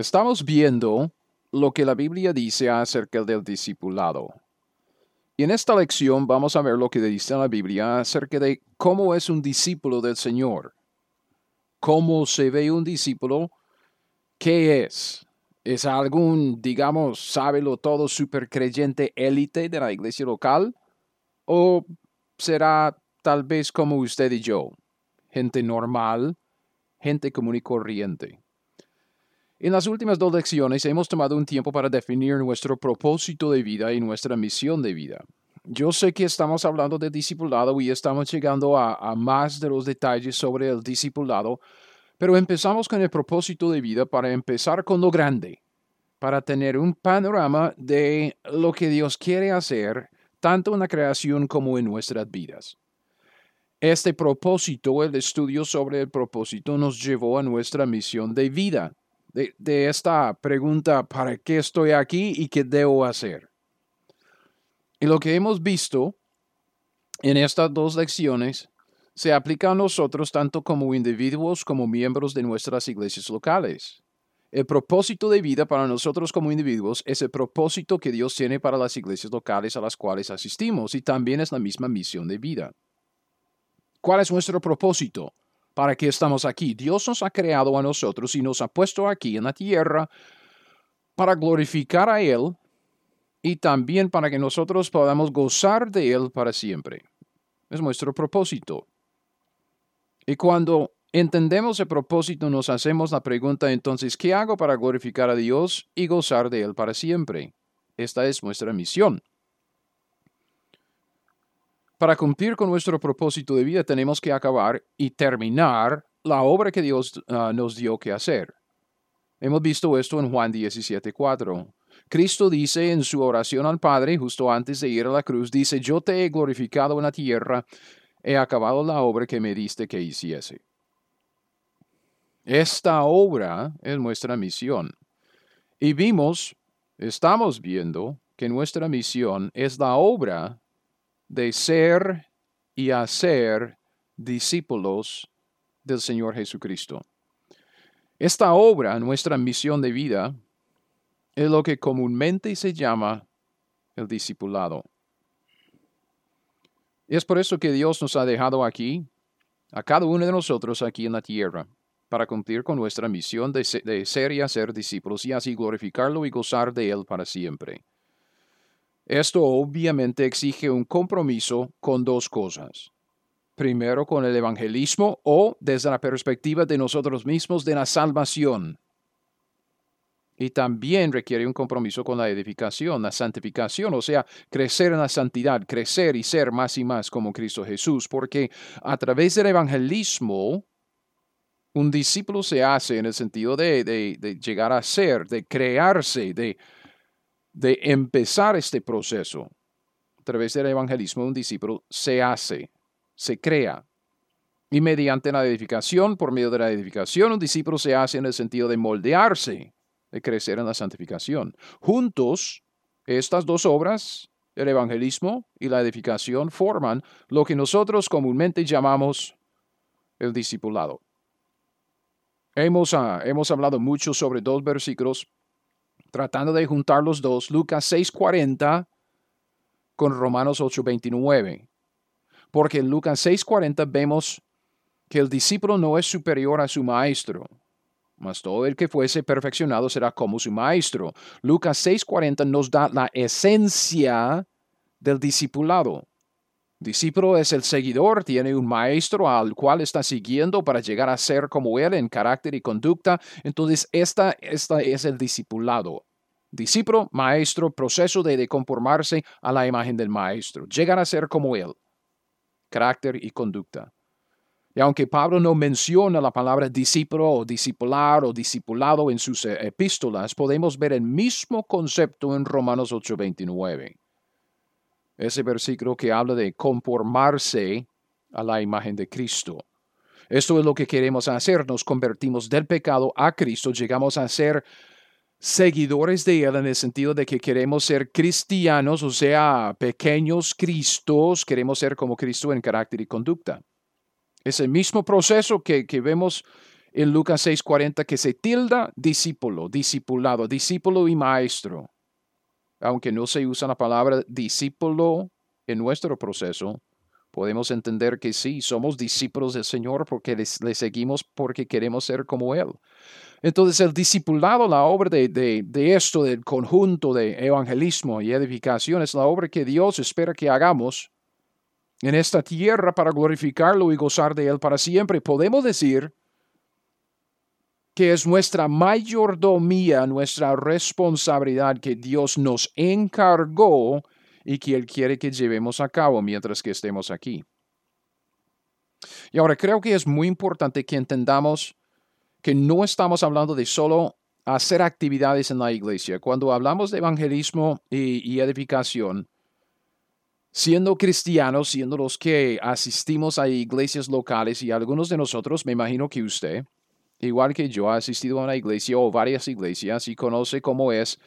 Estamos viendo lo que la Biblia dice acerca del discipulado. Y en esta lección vamos a ver lo que dice la Biblia acerca de cómo es un discípulo del Señor. ¿Cómo se ve un discípulo? ¿Qué es? ¿Es algún, digamos, sábelo todo supercreyente élite de la iglesia local? ¿O será tal vez como usted y yo? Gente normal, gente común y corriente. En las últimas dos lecciones hemos tomado un tiempo para definir nuestro propósito de vida y nuestra misión de vida. Yo sé que estamos hablando de discipulado y estamos llegando a, más de los detalles sobre el discipulado, pero empezamos con el propósito de vida para empezar con lo grande, para tener un panorama de lo que Dios quiere hacer, tanto en la creación como en nuestras vidas. Este propósito, el estudio sobre el propósito, nos llevó a nuestra misión de vida de, esta pregunta, ¿para qué estoy aquí y qué debo hacer? Y lo que hemos visto en estas dos lecciones se aplica a nosotros tanto como individuos como miembros de nuestras iglesias locales. El propósito de vida para nosotros como individuos es el propósito que Dios tiene para las iglesias locales a las cuales asistimos y también es la misma misión de vida. ¿Cuál es nuestro propósito? Para qué estamos aquí. Dios nos ha creado a nosotros y nos ha puesto aquí en la tierra para glorificar a Él y también para que nosotros podamos gozar de Él para siempre. Es nuestro propósito. Y cuando entendemos el propósito, nos hacemos la pregunta entonces, ¿qué hago para glorificar a Dios y gozar de Él para siempre? Esta es nuestra misión. Para cumplir con nuestro propósito de vida tenemos que acabar y terminar la obra que Dios ah, nos dio que hacer. Hemos visto esto en Juan 17:4. Cristo dice en su oración al Padre, justo antes de ir a la cruz, dice, yo te he glorificado en la tierra, he acabado la obra que me diste que hiciese. Esta obra es nuestra misión. Y vimos, estamos viendo, que nuestra misión es la obra de ser y hacer discípulos del Señor Jesucristo. Esta obra, nuestra misión de vida, es lo que comúnmente se llama el discipulado. Es por eso que Dios nos ha dejado aquí, a cada uno de nosotros aquí en la tierra, para cumplir con nuestra misión de, ser y hacer discípulos y así glorificarlo y gozar de Él para siempre. Esto obviamente exige un compromiso con dos cosas. Primero con el evangelismo o desde la perspectiva de nosotros mismos de la salvación. Y también requiere un compromiso con la edificación, la santificación, o sea, crecer en la santidad, crecer y ser más y más como Cristo Jesús, porque a través del evangelismo, un discípulo se hace en el sentido de, de llegar a ser, de crearse, de, de empezar este proceso a través del evangelismo, un discípulo se hace, se crea. Y mediante la edificación, por medio de la edificación, un discípulo se hace en el sentido de moldearse, de crecer en la santificación. Juntos, estas dos obras, el evangelismo y la edificación, forman lo que nosotros comúnmente llamamos el discipulado. Hemos, ah, hemos hablado mucho sobre dos versículos tratando de juntar los dos, Lucas 6:40 con Romanos 8:29. Porque en Lucas 6:40 vemos que el discípulo no es superior a su maestro, mas todo el que fuese perfeccionado será como su maestro. Lucas 6:40 nos da la esencia del discipulado. Discípulo es el seguidor, tiene un maestro al cual está siguiendo para llegar a ser como él en carácter y conducta. Entonces, esta, esta es el discipulado. Discípulo, maestro, proceso de, conformarse a la imagen del maestro, llegar a ser como él, carácter y conducta. Y aunque Pablo no menciona la palabra discípulo o discipular o discipulado en sus eh, epístolas, podemos ver el mismo concepto en Romanos 8:29. Ese versículo que habla de conformarse a la imagen de Cristo. Esto es lo que queremos hacer. Nos convertimos del pecado a Cristo. Llegamos a ser seguidores de Él en el sentido de que queremos ser cristianos, o sea, pequeños Cristos. Queremos ser como Cristo en carácter y conducta. Es el mismo proceso que, vemos en Lucas 6:40 que se tilda discípulo, discipulado, discípulo y maestro. Aunque no se usa la palabra discípulo en nuestro proceso, podemos entender que sí, somos discípulos del Señor porque le, seguimos porque queremos ser como Él. Entonces el discipulado, la obra de, de, esto, del conjunto de evangelismo y edificación, es la obra que Dios espera que hagamos en esta tierra para glorificarlo y gozar de Él para siempre. Podemos decir que es nuestra mayordomía, nuestra responsabilidad que Dios nos encargó y que Él quiere que llevemos a cabo mientras que estemos aquí. Y ahora creo que es muy importante que entendamos que no estamos hablando de solo hacer actividades en la iglesia. Cuando hablamos de evangelismo y, y edificación, Siendo cristianos, siendo los que asistimos a iglesias locales y algunos de nosotros, me imagino que usted, igual que yo, ha asistido a una iglesia o varias iglesias y conoce cómo es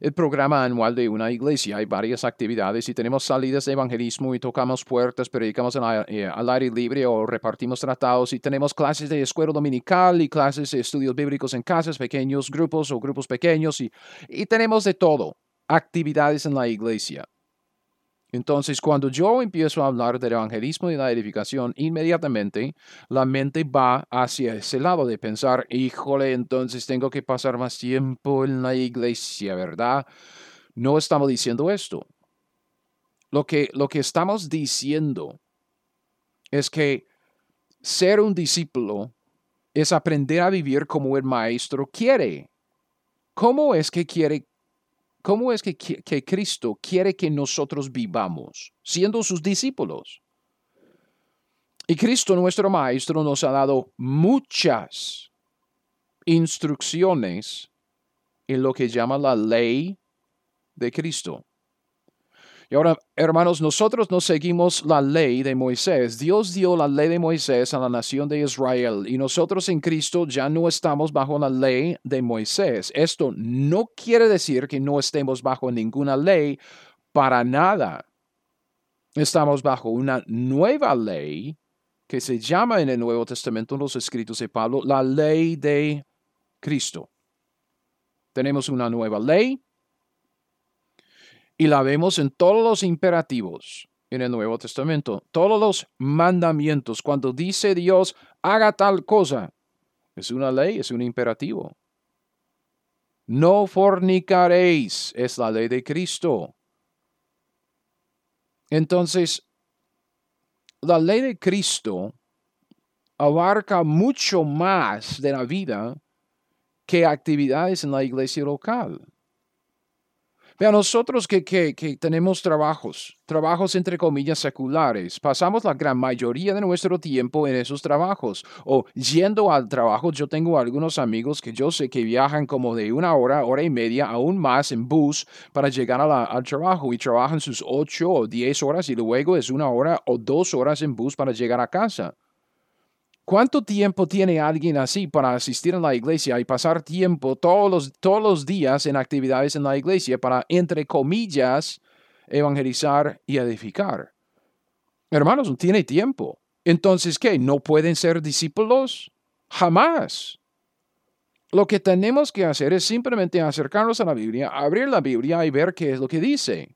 el programa anual de una iglesia. Hay varias actividades y tenemos salidas de evangelismo y tocamos puertas, predicamos eh, al aire libre o repartimos tratados y tenemos clases de escuela dominical y clases de estudios bíblicos en casas, pequeños grupos o grupos pequeños y, y tenemos de todo, actividades en la iglesia. Entonces, cuando yo empiezo a hablar del evangelismo y la edificación, inmediatamente la mente va hacia ese lado de pensar, híjole, entonces tengo que pasar más tiempo en la iglesia, ¿verdad? No estamos diciendo esto. Lo que, lo que estamos diciendo es que ser un discípulo es aprender a vivir como el maestro quiere. ¿Cómo es que quiere ¿Cómo es que, Cristo quiere que nosotros vivamos siendo sus discípulos? Y Cristo, nuestro Maestro, nos ha dado muchas instrucciones en lo que llama la ley de Cristo. Y ahora, hermanos, nosotros no seguimos la ley de Moisés. Dios dio la ley de Moisés a la nación de Israel y nosotros en Cristo ya no estamos bajo la ley de Moisés. Esto no quiere decir que no estemos bajo ninguna ley para nada. Estamos bajo una nueva ley que se llama en el Nuevo Testamento, en los escritos de Pablo, la ley de Cristo. Tenemos una nueva ley y la vemos en todos los imperativos en el Nuevo Testamento, todos los mandamientos. Cuando dice Dios, haga tal cosa, es una ley, es un imperativo. No fornicaréis, es la ley de Cristo. Entonces, la ley de Cristo abarca mucho más de la vida que actividades en la iglesia local. Vea, nosotros que, que, que, tenemos trabajos, trabajos entre comillas seculares, pasamos la gran mayoría de nuestro tiempo en esos trabajos o yendo al trabajo. Yo tengo algunos amigos que yo sé que viajan como de una hora, hora y media, aún más en bus para llegar al trabajo y trabajan sus ocho o diez horas y luego es una hora o dos horas en bus para llegar a casa. ¿Cuánto tiempo tiene alguien así para asistir a la iglesia y pasar tiempo todos los, todos los días en actividades en la iglesia para, entre comillas, evangelizar y edificar? Hermanos, no tiene tiempo. Entonces, ¿qué? ¿No pueden ser discípulos? Jamás. Lo que tenemos que hacer es simplemente acercarnos a la Biblia, abrir la Biblia y ver qué es lo que dice.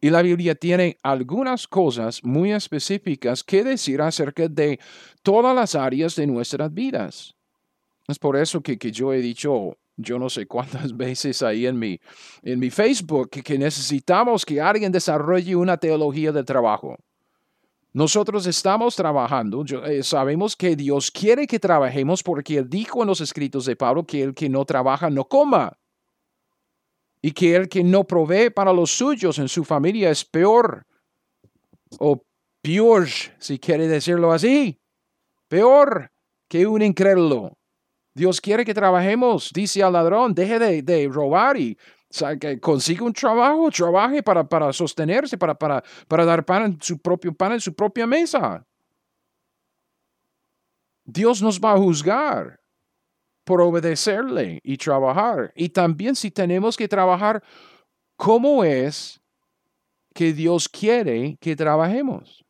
Y la Biblia tiene algunas cosas muy específicas que decir acerca de todas las áreas de nuestras vidas. Es por eso que, yo he dicho, yo no sé cuántas veces ahí en mi, en mi Facebook, que, necesitamos que alguien desarrolle una teología del trabajo. Nosotros estamos trabajando, eh, sabemos que Dios quiere que trabajemos porque Él dijo en los escritos de Pablo que el que no trabaja no coma y que el que no provee para los suyos en su familia es peor o peor, si quiere decirlo así. peor que un incrédulo. Dios quiere que trabajemos, dice al ladrón, deje de, robar y que consiga un trabajo, trabaje para, para sostenerse, para, para, para dar pan en su propio pan en su propia mesa. Dios nos va a juzgar por obedecerle y trabajar. Y también si tenemos que trabajar, ¿cómo es que Dios quiere que trabajemos?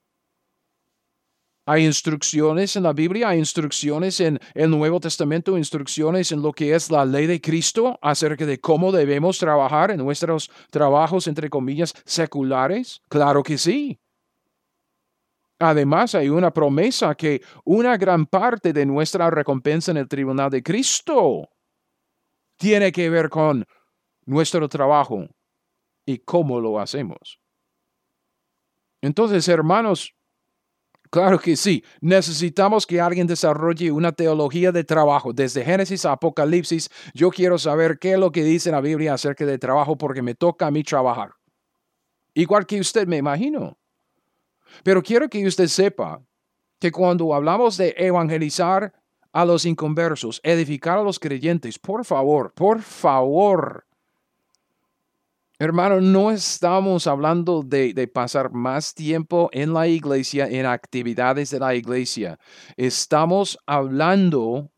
Hay instrucciones en la Biblia, hay instrucciones en el Nuevo Testamento, instrucciones en lo que es la ley de Cristo acerca de cómo debemos trabajar en nuestros trabajos, entre comillas, seculares. Claro que sí. Además, hay una promesa que una gran parte de nuestra recompensa en el tribunal de Cristo tiene que ver con nuestro trabajo y cómo lo hacemos. Entonces, hermanos, claro que sí, necesitamos que alguien desarrolle una teología de trabajo. Desde Génesis a Apocalipsis, yo quiero saber qué es lo que dice la Biblia acerca de trabajo porque me toca a mí trabajar. Igual que usted, me imagino. Pero quiero que usted sepa que cuando hablamos de evangelizar a los inconversos, edificar a los creyentes, por favor, por favor, hermano, no estamos hablando de, de, pasar más tiempo en la iglesia, en actividades de la iglesia. Estamos hablando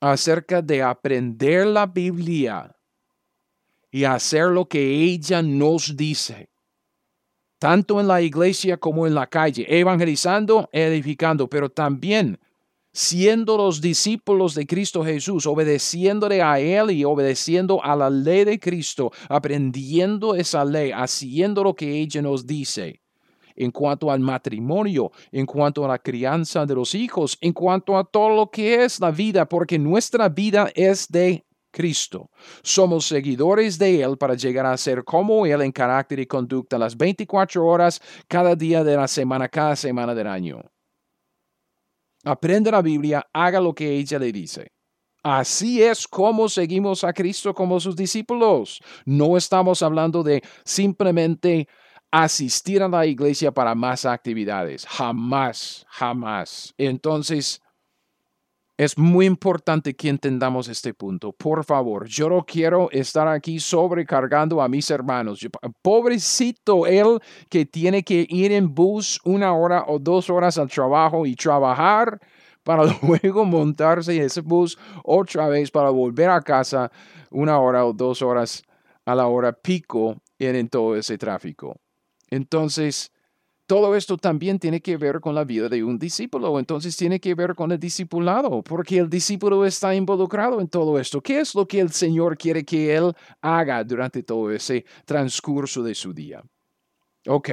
acerca de aprender la Biblia y hacer lo que ella nos dice tanto en la iglesia como en la calle, evangelizando, edificando, pero también siendo los discípulos de Cristo Jesús, obedeciéndole a Él y obedeciendo a la ley de Cristo, aprendiendo esa ley, haciendo lo que ella nos dice en cuanto al matrimonio, en cuanto a la crianza de los hijos, en cuanto a todo lo que es la vida, porque nuestra vida es de Cristo. Somos seguidores de Él para llegar a ser como Él en carácter y conducta las 24 horas cada día de la semana, cada semana del año. Aprende la Biblia, haga lo que ella le dice. Así es como seguimos a Cristo como sus discípulos. No estamos hablando de simplemente asistir a la iglesia para más actividades. Jamás, jamás. Entonces, es muy importante que entendamos este punto. Por favor, yo no quiero estar aquí sobrecargando a mis hermanos. pobrecito él que tiene que ir en bus una hora o dos horas al trabajo y trabajar para luego montarse en ese bus otra vez para volver a casa una hora o dos horas a la hora pico en todo ese tráfico. Entonces, todo esto también tiene que ver con la vida de un discípulo, entonces tiene que ver con el discipulado, porque el discípulo está involucrado en todo esto. ¿Qué es lo que el Señor quiere que él haga durante todo ese transcurso de su día? Ok.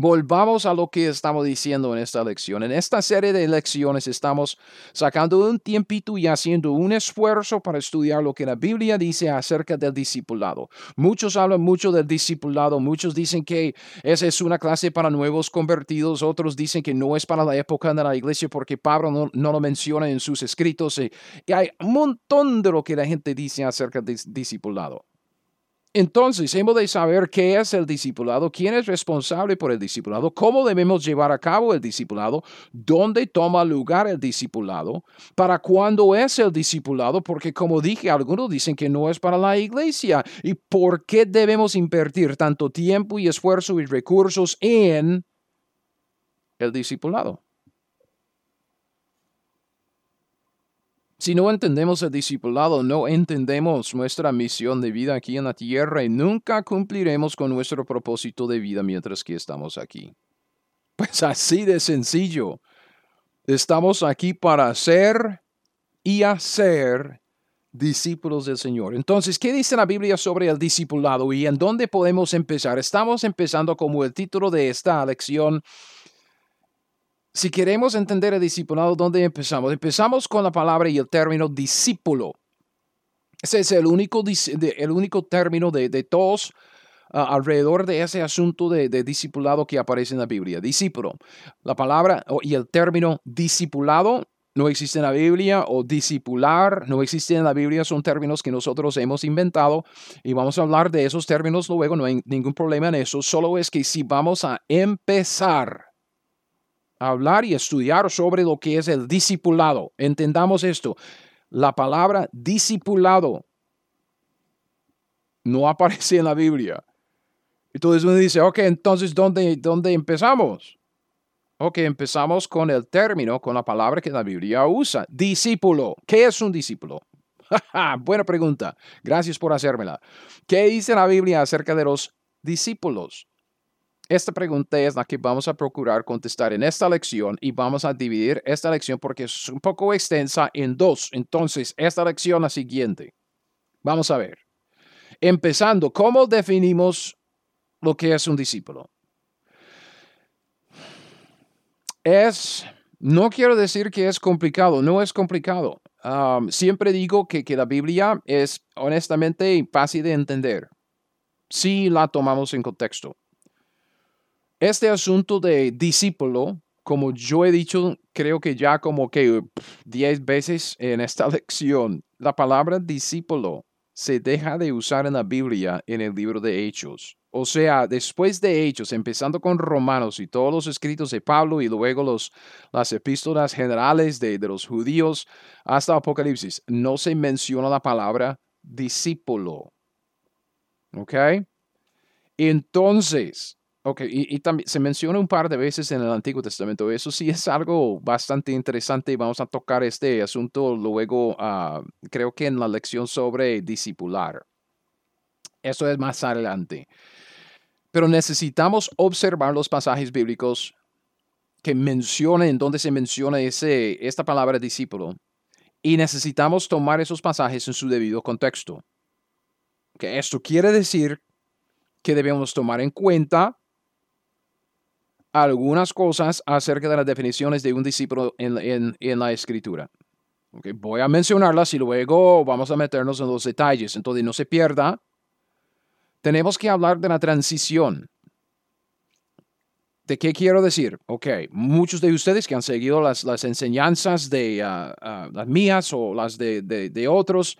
Volvamos a lo que estamos diciendo en esta lección. En esta serie de lecciones estamos sacando un tiempito y haciendo un esfuerzo para estudiar lo que la Biblia dice acerca del discipulado. Muchos hablan mucho del discipulado, muchos dicen que esa es una clase para nuevos convertidos, otros dicen que no es para la época de la iglesia porque Pablo no, lo menciona en sus escritos y, y hay un montón de lo que la gente dice acerca del discipulado. Entonces, hemos de saber qué es el discipulado, quién es responsable por el discipulado, cómo debemos llevar a cabo el discipulado, dónde toma lugar el discipulado, para cuándo es el discipulado, porque como dije, algunos dicen que no es para la iglesia, y por qué debemos invertir tanto tiempo y esfuerzo y recursos en el discipulado. Si no entendemos el discipulado, no entendemos nuestra misión de vida aquí en la tierra y nunca cumpliremos con nuestro propósito de vida mientras que estamos aquí. Pues así de sencillo. Estamos aquí para ser y hacer discípulos del Señor. Entonces, ¿qué dice la Biblia sobre el discipulado y en dónde podemos empezar? Estamos empezando como el título de esta lección si queremos entender el discipulado, ¿dónde empezamos? Empezamos con la palabra y el término discípulo. Ese es el único, el único término de, todos ah, alrededor de ese asunto de, discipulado que aparece en la Biblia. Discípulo. La palabra y el término discipulado no existe en la Biblia o discipular no existe en la Biblia, son términos que nosotros hemos inventado y vamos a hablar de esos términos luego, no hay ningún problema en eso, solo es que si vamos a empezar hablar y estudiar sobre lo que es el discipulado. Entendamos esto. La palabra discipulado no aparece en la Biblia. Entonces uno dice, ok, entonces, ¿dónde, dónde empezamos? Ok, empezamos con el término, con la palabra que la Biblia usa, discípulo. ¿Qué es un discípulo? Buena pregunta. Gracias por hacérmela. ¿Qué dice la Biblia acerca de los discípulos? Esta pregunta es la que vamos a procurar contestar en esta lección y vamos a dividir esta lección porque es un poco extensa en dos. Entonces, esta lección la siguiente. Vamos a ver. Empezando, ¿cómo definimos lo que es un discípulo? Es, no quiero decir que es complicado, no es complicado. siempre digo que, que la Biblia es honestamente fácil de entender si la tomamos en contexto. Este asunto de discípulo, como yo he dicho, creo que ya como que 10 veces en esta lección, la palabra discípulo se deja de usar en la Biblia en el libro de Hechos. O sea, después de Hechos, empezando con Romanos y todos los escritos de Pablo y luego los, las epístolas generales de, de los judíos hasta Apocalipsis, no se menciona la palabra discípulo. ¿Ok? Entonces, Ok, y, también se menciona un par de veces en el Antiguo Testamento. Eso sí es algo bastante interesante y vamos a tocar este asunto luego, ah, creo que en la lección sobre discipular. Eso es más adelante. Pero necesitamos observar los pasajes bíblicos que mencionen donde se menciona ese, esta palabra discípulo. Y necesitamos tomar esos pasajes en su debido contexto. Que esto quiere decir que debemos tomar en cuenta algunas cosas acerca de las definiciones de un discípulo en, la escritura. voy a mencionarlas y luego vamos a meternos en los detalles. Entonces, no se pierda. Tenemos que hablar de la transición. ¿De qué quiero decir? Ok, muchos de ustedes que han seguido las, las enseñanzas de ah, las mías o las de, otros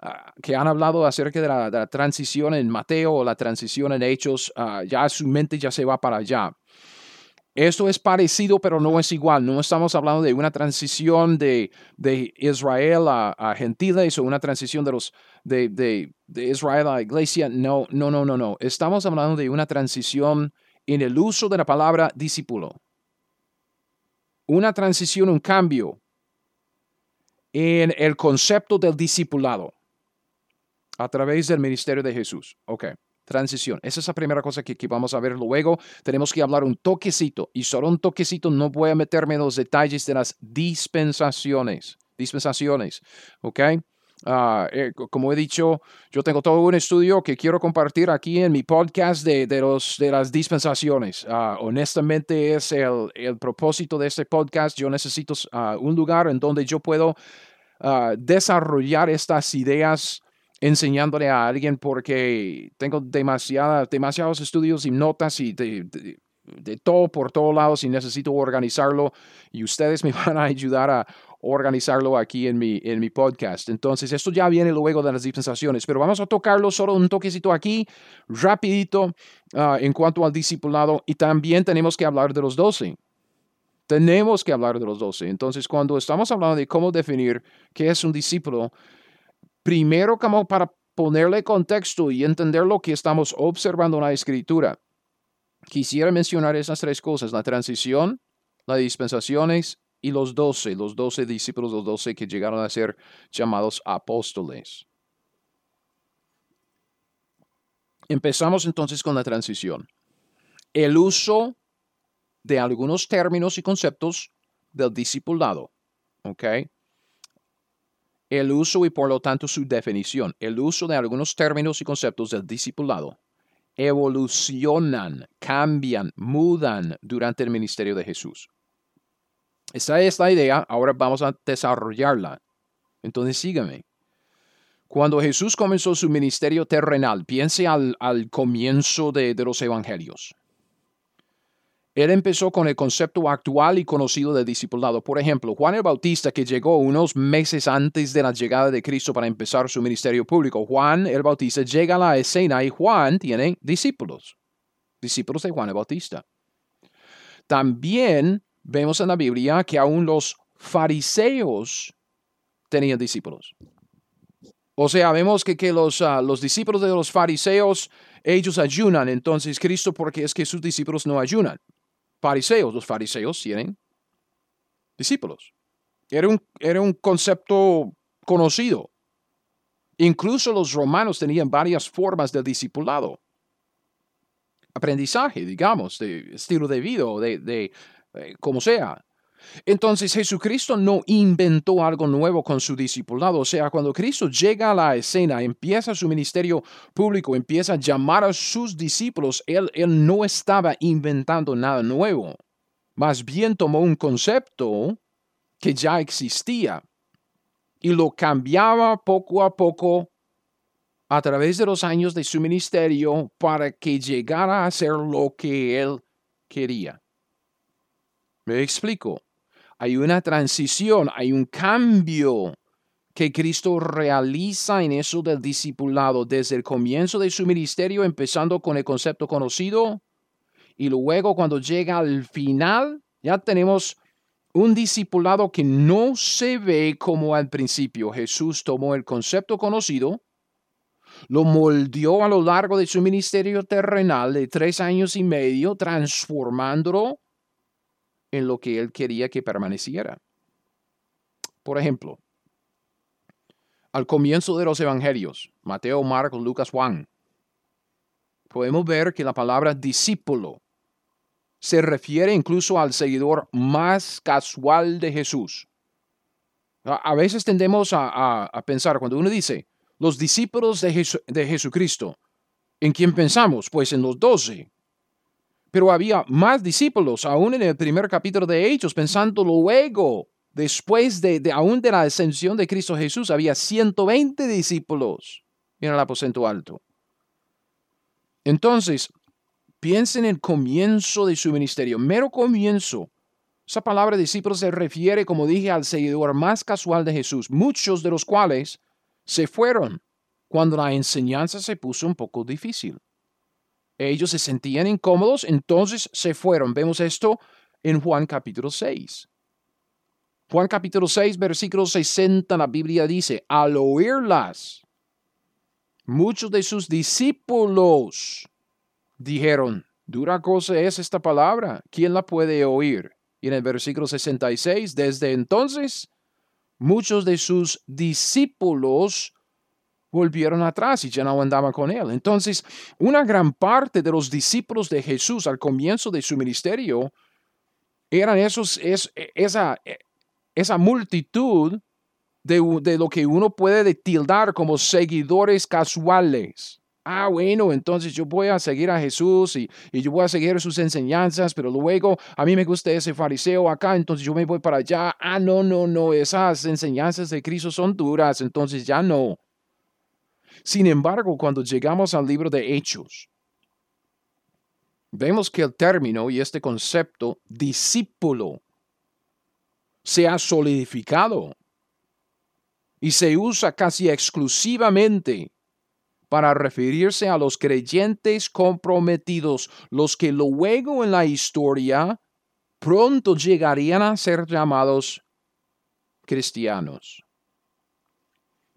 ah, que han hablado acerca de la, de la, transición en Mateo o la transición en Hechos, ya su mente ya se va para allá. Esto es parecido, pero no es igual. No estamos hablando de una transición de, de Israel a, gentiles o una transición de, los, de, de, de Israel a iglesia. No, no, no, no, no. Estamos hablando de una transición en el uso de la palabra discípulo. Una transición, un cambio en el concepto del discipulado a través del ministerio de Jesús. Ok transición. Esa es la primera cosa que, vamos a ver luego. Tenemos que hablar un toquecito y solo un toquecito. No voy a meterme en los detalles de las dispensaciones. Dispensaciones, ¿ok? Ah, eh, como he dicho, yo tengo todo un estudio que quiero compartir aquí en mi podcast de, de los, de las dispensaciones. Ah, honestamente es el, el, propósito de este podcast. Yo necesito ah, un lugar en donde yo puedo desarrollar estas ideas enseñándole a alguien porque tengo demasiada, demasiados estudios y notas y de, todo por todos lados y necesito organizarlo y ustedes me van a ayudar a organizarlo aquí en mi, en mi podcast. Entonces, esto ya viene luego de las dispensaciones, pero vamos a tocarlo solo un toquecito aquí, rapidito, ah, en cuanto al discipulado y también tenemos que hablar de los doce. Tenemos que hablar de los doce. Entonces, cuando estamos hablando de cómo definir qué es un discípulo, Primero, como para ponerle contexto y entender lo que estamos observando en la escritura, quisiera mencionar esas tres cosas, la transición, las dispensaciones y los doce, los doce discípulos, los doce que llegaron a ser llamados apóstoles. Empezamos entonces con la transición. El uso de algunos términos y conceptos del discipulado. ¿Ok? El uso y por lo tanto su definición, el uso de algunos términos y conceptos del discipulado evolucionan, cambian, mudan durante el ministerio de Jesús. Esa es la idea, ahora vamos a desarrollarla. Entonces sígame. Cuando Jesús comenzó su ministerio terrenal, piense al, comienzo de los evangelios. Él empezó con el concepto actual y conocido de discipulado. Por ejemplo, Juan el Bautista, que llegó unos meses antes de la llegada de Cristo para empezar su ministerio público. Juan el Bautista llega a la escena y Juan tiene discípulos, discípulos de Juan el Bautista. También vemos en la Biblia que aún los fariseos tenían discípulos. O sea, vemos que, que los, ah, los discípulos de los fariseos, ellos ayunan. Entonces, Cristo, porque es que sus discípulos no ayunan? Fariseos, los fariseos tienen discípulos. Era un, era un concepto conocido. Incluso los romanos tenían varias formas de discipulado. Aprendizaje, digamos, de estilo de vida, de, de eh, como sea. Entonces Jesucristo no inventó algo nuevo con su discipulado. O sea, cuando Cristo llega a la escena, empieza su ministerio público, empieza a llamar a sus discípulos, él, él no estaba inventando nada nuevo. Más bien tomó un concepto que ya existía y lo cambiaba poco a poco a través de los años de su ministerio para que llegara a ser lo que él quería. Me explico. Hay una transición, hay un cambio que Cristo realiza en eso del discipulado desde el comienzo de su ministerio, empezando con el concepto conocido, y luego cuando llega al final, ya tenemos un discipulado que no se ve como al principio. Jesús tomó el concepto conocido, lo moldeó a lo largo de su ministerio terrenal de tres años y medio, transformándolo en lo que él quería que permaneciera. Por ejemplo, al comienzo de los evangelios, Mateo, Marcos, Lucas, Juan, podemos ver que la palabra discípulo se refiere incluso al seguidor más casual de Jesús. A, veces tendemos a, pensar, cuando uno dice, los discípulos de, de Jesucristo, ¿en quién pensamos? Pues en los doce, pero había más discípulos, aún en el primer capítulo de Hechos, pensando luego, después de, aún de la ascensión de Cristo Jesús, había 120 discípulos en el aposento alto. Entonces, piensen en el comienzo de su ministerio, mero comienzo. Esa palabra discípulos se refiere, como dije, al seguidor más casual de Jesús, muchos de los cuales se fueron cuando la enseñanza se puso un poco difícil. Ellos se sentían incómodos, entonces se fueron. Vemos esto en Juan capítulo 6. Juan capítulo 6, versículo 60, la Biblia dice, al oírlas, muchos de sus discípulos dijeron, dura cosa es esta palabra, ¿quién la puede oír? Y en el versículo 66, desde entonces, muchos de sus discípulos volvieron atrás y ya no andaban con él. Entonces, una gran parte de los discípulos de Jesús al comienzo de su ministerio eran esos, es, esa, esa multitud de, de, lo que uno puede tildar como seguidores casuales. Ah, bueno, entonces yo voy a seguir a Jesús y, y, yo voy a seguir sus enseñanzas, pero luego a mí me gusta ese fariseo acá, entonces yo me voy para allá. Ah, no, no, no, esas enseñanzas de Cristo son duras, entonces ya no. Sin embargo, cuando llegamos al libro de Hechos, vemos que el término y este concepto discípulo se ha solidificado y se usa casi exclusivamente para referirse a los creyentes comprometidos, los que luego en la historia pronto llegarían a ser llamados cristianos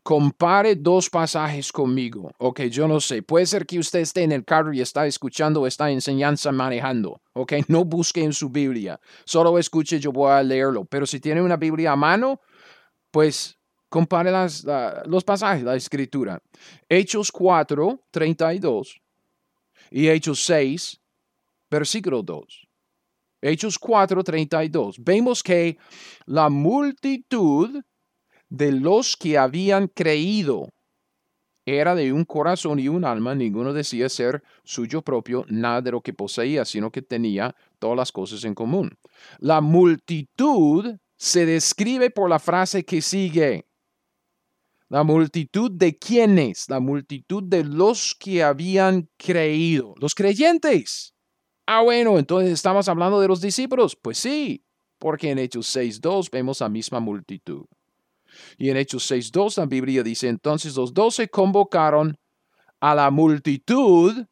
compare dos pasajes conmigo. Ok, yo no sé. Puede ser que usted esté en el carro y está escuchando esta enseñanza manejando. Ok, no busque en su Biblia. Solo escuche, yo voy a leerlo. Pero si tiene una Biblia a mano, pues compare las, los pasajes, la escritura. Hechos 4, 32 y Hechos 6, versículo 2. Hechos 4, 32. Vemos que la multitud de los que habían creído era de un corazón y un alma, ninguno decía ser suyo propio nada de lo que poseía, sino que tenía todas las cosas en común. La multitud se describe por la frase que sigue. La multitud de quienes, la multitud de los que habían creído, los creyentes. Ah, bueno, entonces estamos hablando de los discípulos. Pues sí, porque en Hechos 6.2 vemos la misma multitud. Y en Hechos 6.2 la Biblia dice, entonces los doce convocaron a la multitud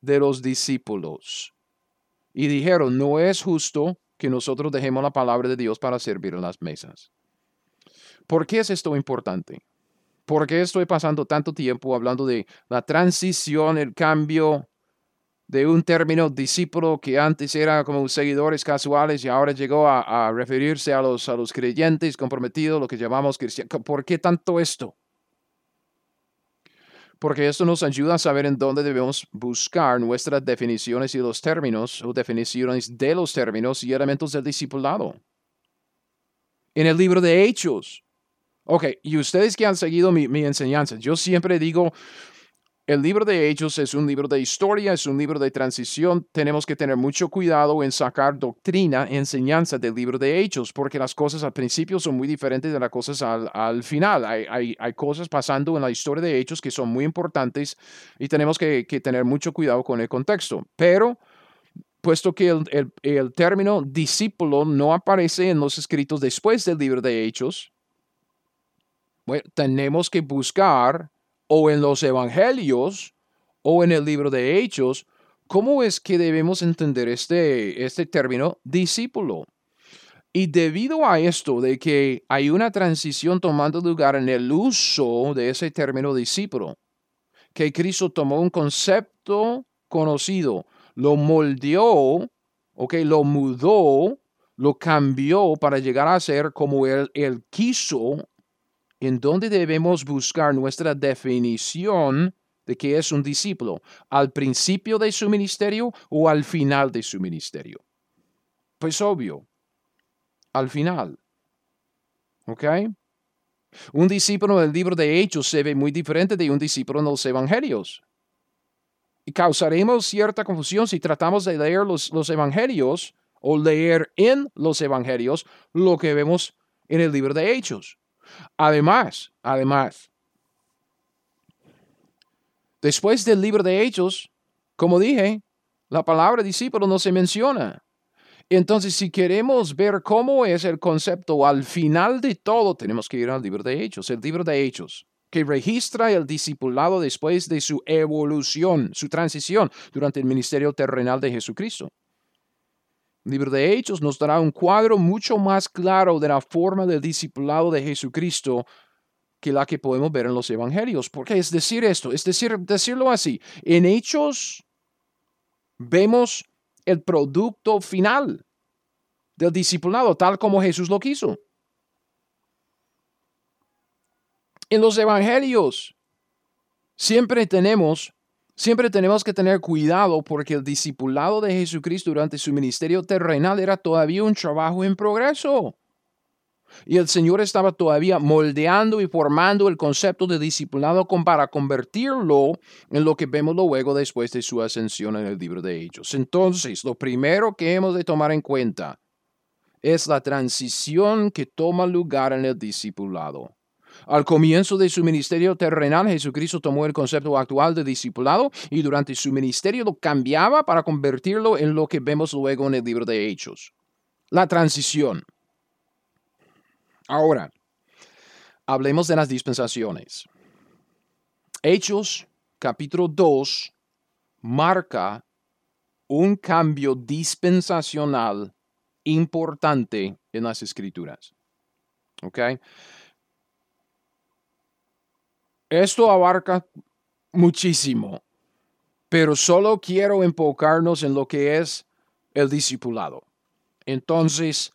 de los discípulos y dijeron, no es justo que nosotros dejemos la palabra de Dios para servir en las mesas. ¿Por qué es esto importante? ¿Por qué estoy pasando tanto tiempo hablando de la transición, el cambio de un término discípulo que antes era como seguidores casuales y ahora llegó a, referirse a los, a los creyentes comprometidos, lo que llamamos cristianos? ¿Por qué tanto esto? Porque esto nos ayuda a saber en dónde debemos buscar nuestras definiciones y los términos o definiciones de los términos y elementos del discipulado. En el libro de Hechos, Ok, y ustedes que han seguido mi, enseñanza, yo siempre digo, el libro de Hechos es un libro de historia, es un libro de transición. Tenemos que tener mucho cuidado en sacar doctrina, enseñanza del libro de Hechos, porque las cosas al principio son muy diferentes de las cosas al, final. Hay, cosas pasando en la historia de Hechos que son muy importantes y tenemos que, tener mucho cuidado con el contexto. Pero, puesto que el, término discípulo no aparece en los escritos después del libro de Hechos, tenemos que buscar o en los evangelios o en el libro de Hechos cómo es que debemos entender este, este término discípulo. Y debido a esto de que hay una transición tomando lugar en el uso de ese término discípulo, que Cristo tomó un concepto conocido, lo moldeó, okay, lo mudó, lo cambió para llegar a ser como él, él quiso en dónde debemos buscar nuestra definición de qué es un discípulo, al principio de su ministerio o al final de su ministerio. Pues obvio, al final. ¿Ok? Un discípulo del libro de Hechos se ve muy diferente de un discípulo en los evangelios. Y causaremos cierta confusión si tratamos de leer los, los evangelios o leer en los evangelios lo que vemos en el libro de Hechos. Además, además, después del libro de Hechos, como dije, la palabra discípulo no se menciona. Entonces, si queremos ver cómo es el concepto al final de todo, tenemos que ir al libro de Hechos, el libro de Hechos, que registra el discipulado después de su evolución, su transición durante el ministerio terrenal de Jesucristo libro de Hechos nos dará un cuadro mucho más claro de la forma del discipulado de Jesucristo que la que podemos ver en los evangelios. ¿Por qué es decir esto? Es decir, decirlo así. En Hechos vemos el producto final del discipulado, tal como Jesús lo quiso. En los evangelios siempre tenemos Siempre tenemos que tener cuidado porque el discipulado de Jesucristo durante su ministerio terrenal era todavía un trabajo en progreso. Y el Señor estaba todavía moldeando y formando el concepto de discipulado para convertirlo en lo que vemos luego después de su ascensión en el libro de Hechos. Entonces, lo primero que hemos de tomar en cuenta es la transición que toma lugar en el discipulado. Al comienzo de su ministerio terrenal, Jesucristo tomó el concepto actual de discipulado y durante su ministerio lo cambiaba para convertirlo en lo que vemos luego en el libro de Hechos. La transición. Ahora, hablemos de las dispensaciones. Hechos capítulo 2 marca un cambio dispensacional importante en las escrituras. ¿Ok? Esto abarca muchísimo, pero solo quiero enfocarnos en lo que es el discipulado. Entonces,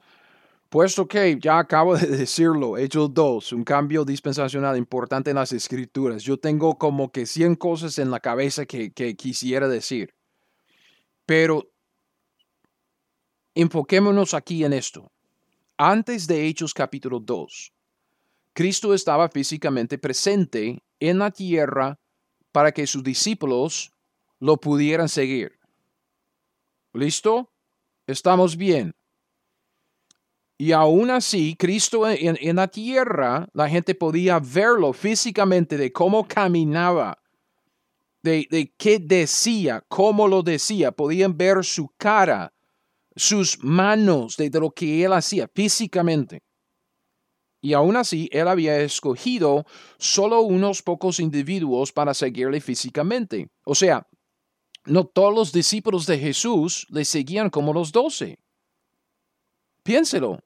puesto que ya acabo de decirlo, Hechos 2, un cambio dispensacional importante en las escrituras, yo tengo como que 100 cosas en la cabeza que, quisiera decir. Pero enfoquémonos aquí en esto. Antes de Hechos capítulo 2, Cristo estaba físicamente presente en la tierra para que sus discípulos lo pudieran seguir. ¿Listo? Estamos bien. Y aún así, Cristo en, la tierra, la gente podía verlo físicamente de cómo caminaba, de, de qué decía, cómo lo decía. Podían ver su cara, sus manos, de lo que él hacía físicamente. Y aún así, él había escogido solo unos pocos individuos para seguirle físicamente. O sea, no todos los discípulos de Jesús le seguían como los doce. Piénselo.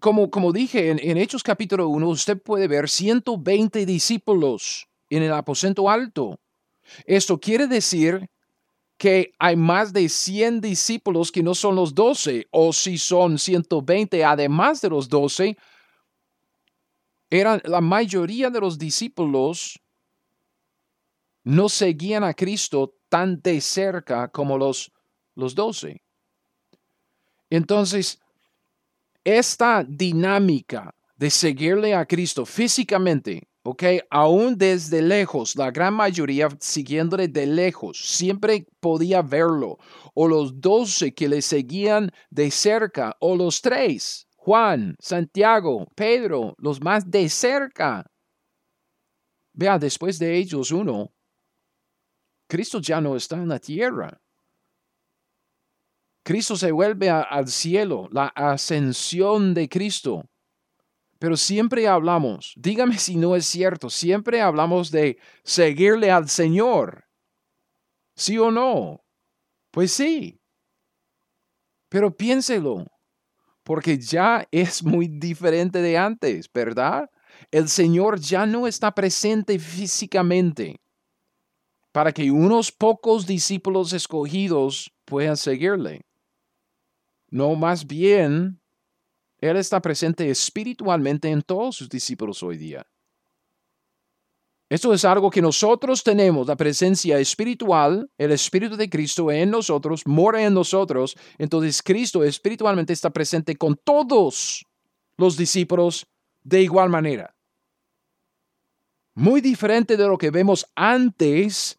Como, como dije en, en Hechos capítulo 1, usted puede ver 120 discípulos en el aposento alto. Esto quiere decir que hay más de 100 discípulos que no son los 12, o si son 120 además de los 12, eran la mayoría de los discípulos no seguían a Cristo tan de cerca como los, los 12. Entonces, esta dinámica de seguirle a Cristo físicamente ¿ok? Aún desde lejos, la gran mayoría siguiéndole de lejos, siempre podía verlo. O los doce que le seguían de cerca, o los tres, Juan, Santiago, Pedro, los más de cerca. Vea, después de ellos uno, Cristo ya no está en la tierra. Cristo se vuelve al cielo, la ascensión de Cristo. Pero siempre hablamos, dígame si no es cierto, siempre hablamos de seguirle al Señor. ¿Sí o no? Pues sí. Pero piénselo, porque ya es muy diferente de antes, ¿verdad? El Señor ya no está presente físicamente para que unos pocos discípulos escogidos puedan seguirle. No, más bien él está presente espiritualmente en todos sus discípulos hoy día. Esto es algo que nosotros tenemos, la presencia espiritual, el Espíritu de Cristo en nosotros, mora en nosotros. Entonces Cristo espiritualmente está presente con todos los discípulos de igual manera. Muy diferente de lo que vemos antes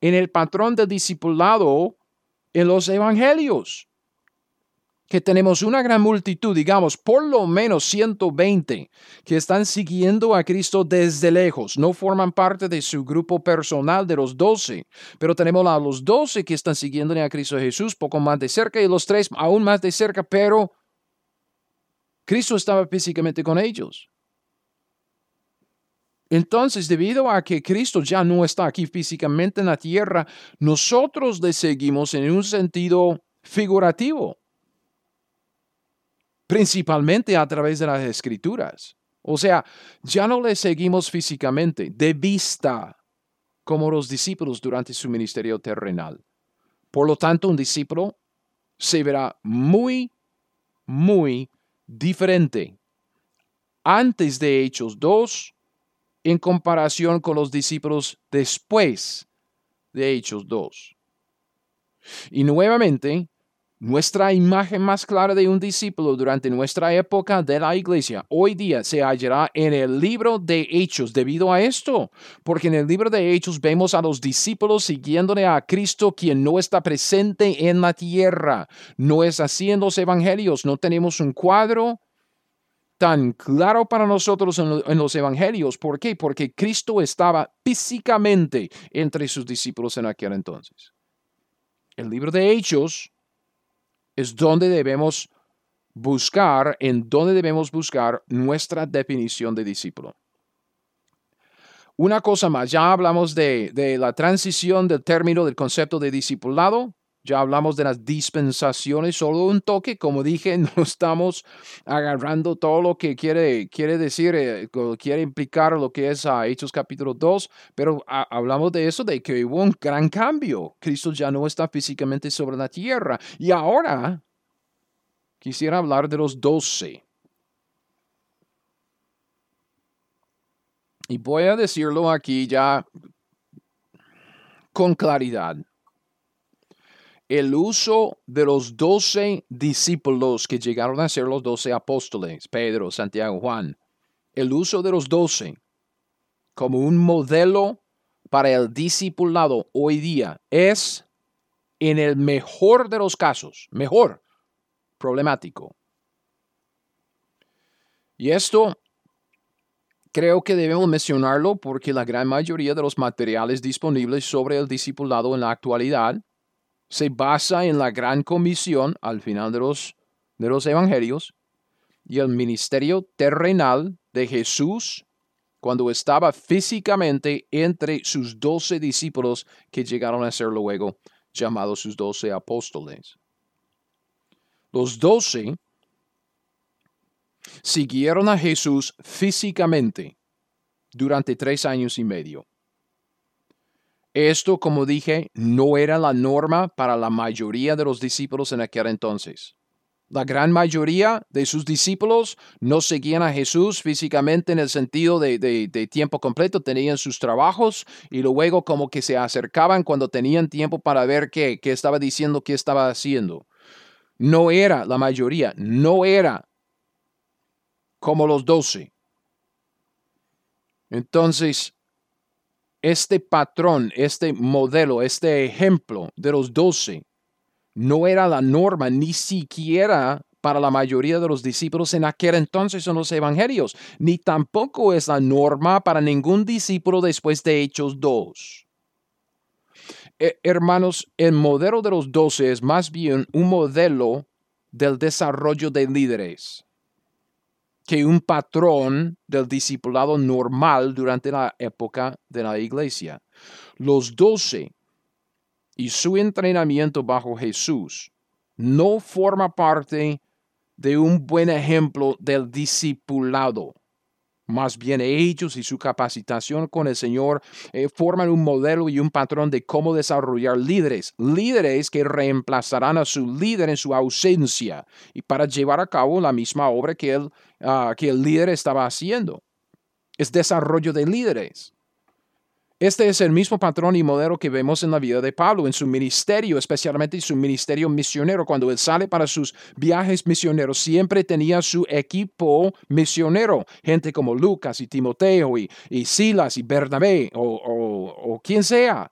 en el patrón del discipulado en los evangelios que tenemos una gran multitud, digamos, por lo menos 120, que están siguiendo a Cristo desde lejos, no forman parte de su grupo personal de los 12, pero tenemos a los 12 que están siguiendo a Cristo Jesús poco más de cerca y los tres aún más de cerca, pero Cristo estaba físicamente con ellos. Entonces, debido a que Cristo ya no está aquí físicamente en la tierra, nosotros le seguimos en un sentido figurativo principalmente a través de las escrituras. O sea, ya no le seguimos físicamente, de vista, como los discípulos durante su ministerio terrenal. Por lo tanto, un discípulo se verá muy, muy diferente antes de Hechos 2 en comparación con los discípulos después de Hechos 2. Y nuevamente, nuestra imagen más clara de un discípulo durante nuestra época de la iglesia hoy día se hallará en el libro de Hechos debido a esto, porque en el libro de Hechos vemos a los discípulos siguiéndole a Cristo quien no está presente en la tierra. No es así en los evangelios, no tenemos un cuadro tan claro para nosotros en, los evangelios. ¿Por qué? Porque Cristo estaba físicamente entre sus discípulos en aquel entonces. El libro de Hechos es donde debemos buscar, en donde debemos buscar nuestra definición de discípulo. Una cosa más, ya hablamos de, de, la transición del término del concepto de discipulado, ya hablamos de las dispensaciones, solo un toque, como dije, no estamos agarrando todo lo que quiere, quiere decir, eh, quiere implicar lo que es a Hechos capítulo 2, pero hablamos de eso, de que hubo un gran cambio. Cristo ya no está físicamente sobre la tierra. Y ahora quisiera hablar de los doce. Y voy a decirlo aquí ya con claridad el uso de los doce discípulos que llegaron a ser los doce apóstoles, Pedro, Santiago, Juan, el uso de los doce como un modelo para el discipulado hoy día es, en el mejor de los casos, mejor, problemático. Y esto creo que debemos mencionarlo porque la gran mayoría de los materiales disponibles sobre el discipulado en la actualidad se basa en la gran comisión al final de los, de los evangelios y el ministerio terrenal de Jesús cuando estaba físicamente entre sus doce discípulos que llegaron a ser luego llamados sus doce apóstoles. Los doce siguieron a Jesús físicamente durante tres años y medio. Esto, como dije, no era la norma para la mayoría de los discípulos en aquel entonces. La gran mayoría de sus discípulos no seguían a Jesús físicamente en el sentido de, tiempo completo, tenían sus trabajos y luego como que se acercaban cuando tenían tiempo para ver qué, qué estaba diciendo, qué estaba haciendo. No era la mayoría, no era como los doce. Entonces, este patrón, este modelo, este ejemplo de los doce no era la norma ni siquiera para la mayoría de los discípulos en aquel entonces en los evangelios, ni tampoco es la norma para ningún discípulo después de Hechos 2. Eh, hermanos, el modelo de los doce es más bien un modelo del desarrollo de líderes que un patrón del discipulado normal durante la época de la iglesia. Los doce y su entrenamiento bajo Jesús no forma parte de un buen ejemplo del discipulado. Más bien ellos y su capacitación con el Señor eh, forman un modelo y un patrón de cómo desarrollar líderes, líderes que reemplazarán a su líder en su ausencia y para llevar a cabo la misma obra que, ah, que el líder estaba haciendo. Es desarrollo de líderes. Este es el mismo patrón y modelo que vemos en la vida de Pablo, en su ministerio, especialmente en su ministerio misionero. Cuando él sale para sus viajes misioneros, siempre tenía su equipo misionero, gente como Lucas y Timoteo y, Silas y Bernabé o, o quien sea.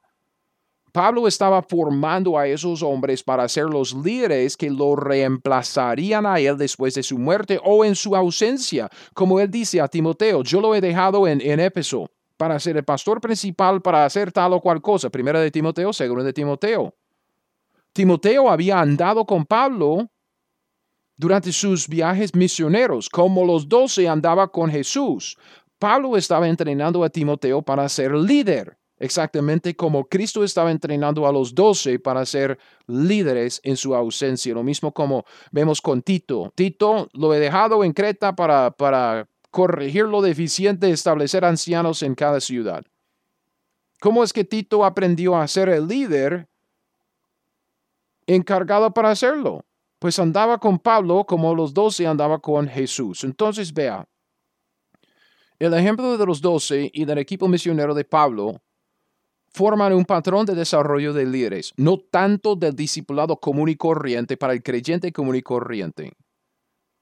Pablo estaba formando a esos hombres para ser los líderes que lo reemplazarían a él después de su muerte o en su ausencia. Como él dice a Timoteo, yo lo he dejado en, en para ser el pastor principal para hacer tal o cual cosa. Primera de Timoteo, segunda de Timoteo. Timoteo había andado con Pablo durante sus viajes misioneros, como los doce andaba con Jesús. Pablo estaba entrenando a Timoteo para ser líder, exactamente como Cristo estaba entrenando a los doce para ser líderes en su ausencia. Lo mismo como vemos con Tito. Tito lo he dejado en Creta para, para corregir lo deficiente, establecer ancianos en cada ciudad. ¿Cómo es que Tito aprendió a ser el líder encargado para hacerlo? Pues andaba con Pablo como los doce andaba con Jesús. Entonces vea, el ejemplo de los doce y del equipo misionero de Pablo forman un patrón de desarrollo de líderes, no tanto del discipulado común y corriente para el creyente común y corriente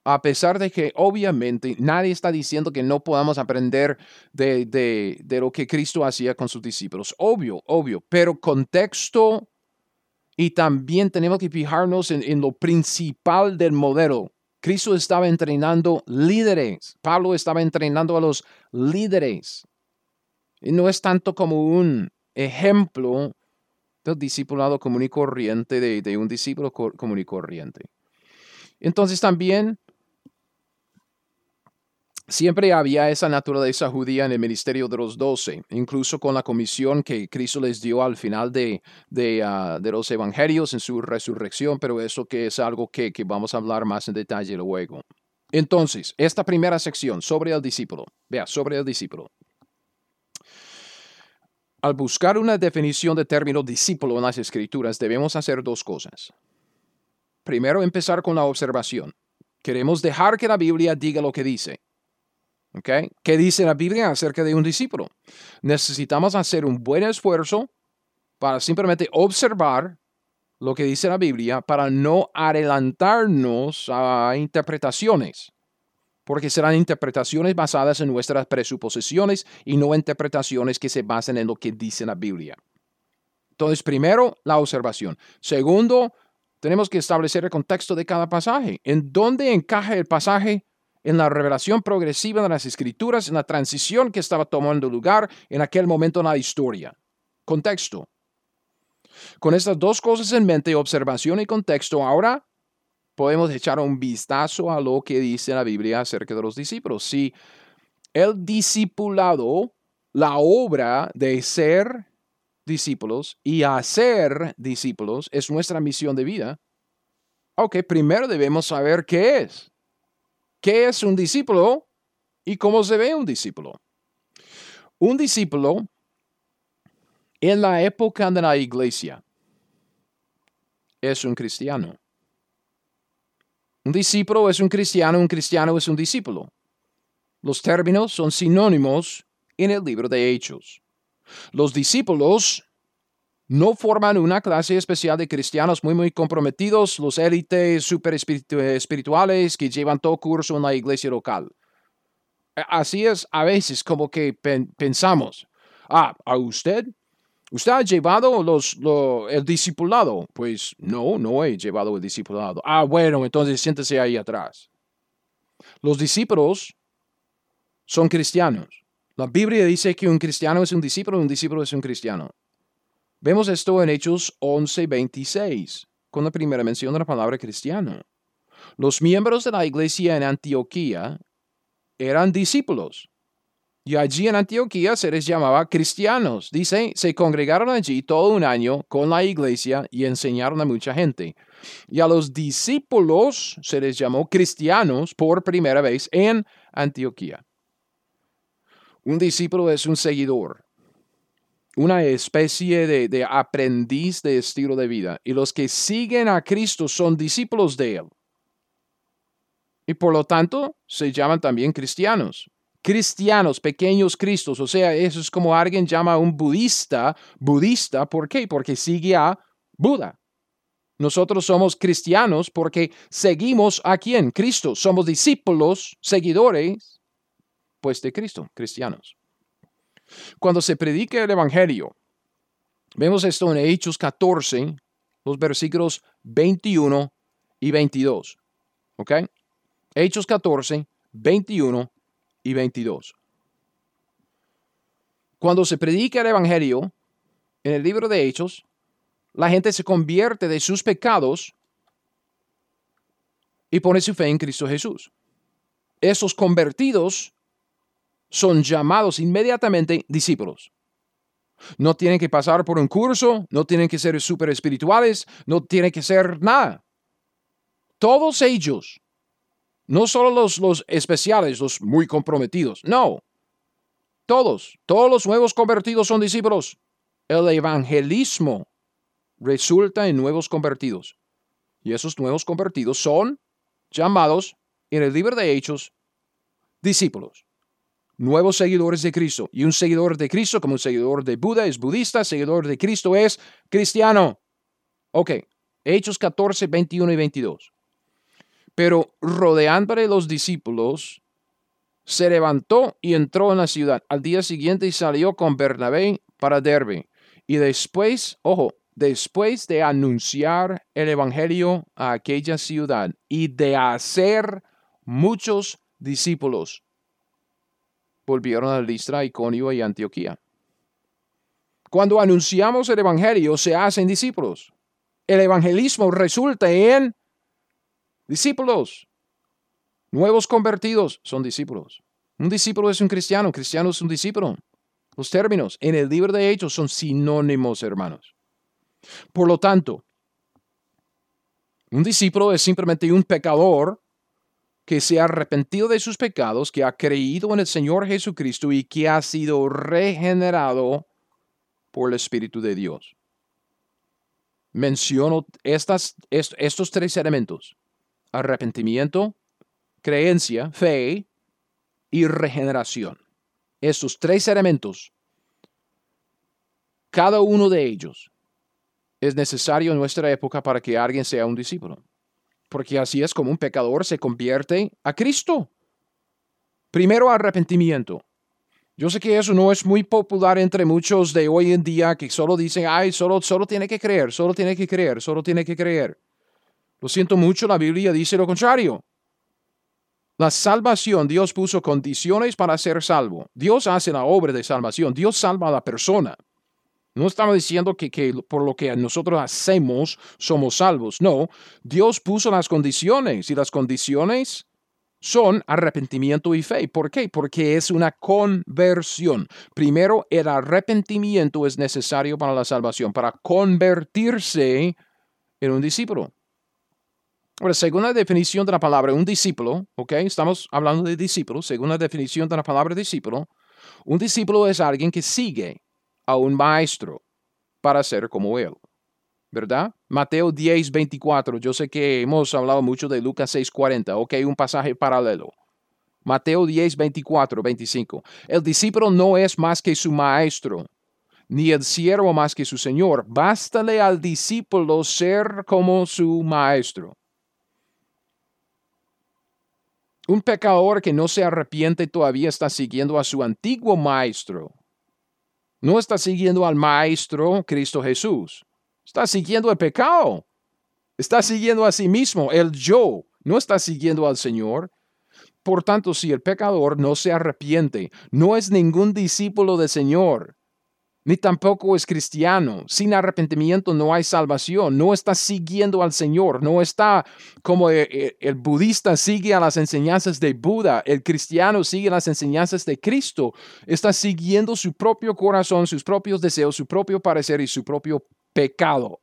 a pesar de que obviamente nadie está diciendo que no podamos aprender de, lo que Cristo hacía con sus discípulos. Obvio, obvio, pero contexto y también tenemos que fijarnos en, en lo principal del modelo. Cristo estaba entrenando líderes, Pablo estaba entrenando a los líderes. Y no es tanto como un ejemplo del discipulado común y corriente, de, de un discípulo común y corriente. Entonces también Siempre había esa naturaleza judía en el ministerio de los doce, incluso con la comisión que Cristo les dio al final de, de, ah, los evangelios en su resurrección, pero eso que es algo que, que vamos a hablar más en detalle luego. Entonces, esta primera sección sobre el discípulo, vea, sobre el discípulo. Al buscar una definición de término discípulo en las escrituras, debemos hacer dos cosas. Primero, empezar con la observación. Queremos dejar que la Biblia diga lo que dice. ¿Qué dice la Biblia acerca de un discípulo? Necesitamos hacer un buen esfuerzo para simplemente observar lo que dice la Biblia para no adelantarnos a interpretaciones, porque serán interpretaciones basadas en nuestras presuposiciones y no interpretaciones que se basen en lo que dice la Biblia. Entonces, primero, la observación. Segundo, tenemos que establecer el contexto de cada pasaje. ¿En dónde encaja el pasaje en la revelación progresiva de las escrituras, en la transición que estaba tomando lugar en aquel momento en la historia. Contexto. Con estas dos cosas en mente, observación y contexto, ahora podemos echar un vistazo a lo que dice la Biblia acerca de los discípulos. Si el discipulado, la obra de ser discípulos y hacer discípulos es nuestra misión de vida, Ok, primero debemos saber qué es. ¿Qué es un discípulo y cómo se ve un discípulo? Un discípulo en la época de la iglesia es un cristiano. Un discípulo es un cristiano, un cristiano es un discípulo. Los términos son sinónimos en el libro de Hechos. Los discípulos no forman una clase especial de cristianos muy, muy comprometidos, los élites super espirituales que llevan todo curso en la iglesia local. Así es a veces como que pensamos, ah, ¿a usted? ¿Usted ha llevado los, el discipulado? Pues no, no he llevado el discipulado. Ah, bueno, entonces siéntese ahí atrás. Los discípulos son cristianos. La Biblia dice que un cristiano es un discípulo, un discípulo es un cristiano. Vemos esto en Hechos 11:26, con la primera mención de la palabra cristiano. Los miembros de la iglesia en Antioquía eran discípulos. Y allí en Antioquía se les llamaba cristianos. Dice, se congregaron allí todo un año con la iglesia y enseñaron a mucha gente. Y a los discípulos se les llamó cristianos por primera vez en Antioquía. Un discípulo es un seguidor, una especie de, aprendiz de estilo de vida. Y los que siguen a Cristo son discípulos de Él. Y por lo tanto se llaman también cristianos. Cristianos, pequeños cristos. O sea, eso es como alguien llama a un budista, budista. ¿Por qué? Porque sigue a Buda. Nosotros somos cristianos porque seguimos a quién? Cristo. Somos discípulos, seguidores pues de Cristo, cristianos. Cuando se predica el Evangelio, vemos esto en Hechos 14, los versículos 21 y 22. ¿Ok? Hechos 14, 21 y 22. Cuando se predica el Evangelio, en el libro de Hechos, la gente se convierte de sus pecados y pone su fe en Cristo Jesús. Esos convertidos son llamados inmediatamente discípulos. No tienen que pasar por un curso, no tienen que ser súper espirituales, no tienen que ser nada. Todos ellos, no solo los, los especiales, los muy comprometidos, no. Todos, todos los nuevos convertidos son discípulos. El evangelismo resulta en nuevos convertidos. Y esos nuevos convertidos son llamados en el libro de Hechos discípulos nuevos seguidores de Cristo. Y un seguidor de Cristo, como un seguidor de Buda, es budista, seguidor de Cristo es cristiano. Ok, Hechos 14, 21 y 22. Pero rodeándole los discípulos, se levantó y entró en la ciudad. Al día siguiente salió con Bernabé para Derbe. Y después, ojo, después de anunciar el Evangelio a aquella ciudad y de hacer muchos discípulos, volvieron a Listra, Iconio y Antioquía. Cuando anunciamos el Evangelio, se hacen discípulos. El evangelismo resulta en discípulos. Nuevos convertidos son discípulos. Un discípulo es un cristiano, un cristiano es un discípulo. Los términos en el libro de Hechos son sinónimos, hermanos. Por lo tanto, un discípulo es simplemente un pecador que se ha arrepentido de sus pecados, que ha creído en el Señor Jesucristo y que ha sido regenerado por el Espíritu de Dios. Menciono estos tres elementos. Arrepentimiento, creencia, fe y regeneración. Estos tres elementos, cada uno de ellos es necesario en nuestra época para que alguien sea un discípulo porque así es como un pecador se convierte a Cristo. Primero arrepentimiento. Yo sé que eso no es muy popular entre muchos de hoy en día que solo dicen, ay, solo, solo tiene que creer, solo tiene que creer, solo tiene que creer. Lo siento mucho, la Biblia dice lo contrario. La salvación, Dios puso condiciones para ser salvo. Dios hace la obra de salvación, Dios salva a la persona. No estamos diciendo que, que, por lo que nosotros hacemos somos salvos. No, Dios puso las condiciones y las condiciones son arrepentimiento y fe. ¿Por qué? Porque es una conversión. Primero, el arrepentimiento es necesario para la salvación, para convertirse en un discípulo. Ahora, según la definición de la palabra un discípulo, ¿ok? Estamos hablando de discípulo, según la definición de la palabra discípulo, un discípulo es alguien que sigue a un maestro para ser como él. ¿Verdad? Mateo 10, 24. Yo sé que hemos hablado mucho de Lucas 6, 40. Ok, un pasaje paralelo. Mateo 10, 24, 25. El discípulo no es más que su maestro, ni el siervo más que su señor. Bástale al discípulo ser como su maestro. Un pecador que no se arrepiente todavía está siguiendo a su antiguo maestro. No está siguiendo al maestro Cristo Jesús. Está siguiendo el pecado. Está siguiendo a sí mismo, el yo. No está siguiendo al Señor. Por tanto, si el pecador no se arrepiente, no es ningún discípulo del Señor, ni tampoco es cristiano. Sin arrepentimiento no hay salvación. No está siguiendo al Señor. No está como el, eh, eh, el, budista sigue a las enseñanzas de Buda. El cristiano sigue las enseñanzas de Cristo. Está siguiendo su propio corazón, sus propios deseos, su propio parecer y su propio pecado.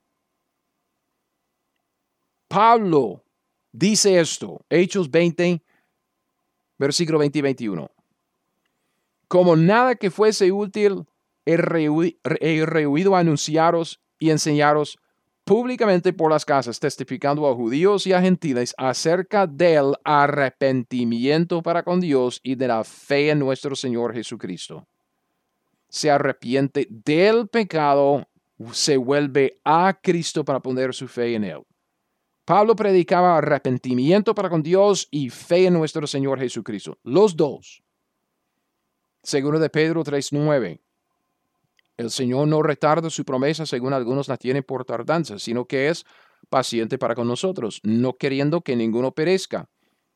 Pablo dice esto, Hechos 20, versículo 20 y 21. Como nada que fuese útil, he rehuido a anunciaros y enseñaros públicamente por las casas, testificando a judíos y a gentiles acerca del arrepentimiento para con Dios y de la fe en nuestro Señor Jesucristo. Se arrepiente del pecado, se vuelve a Cristo para poner su fe en Él. Pablo predicaba arrepentimiento para con Dios y fe en nuestro Señor Jesucristo. Los dos. Segundo de Pedro 3.9. El Señor no retarda su promesa según algunos la tienen por tardanza, sino que es paciente para con nosotros, no queriendo que ninguno perezca,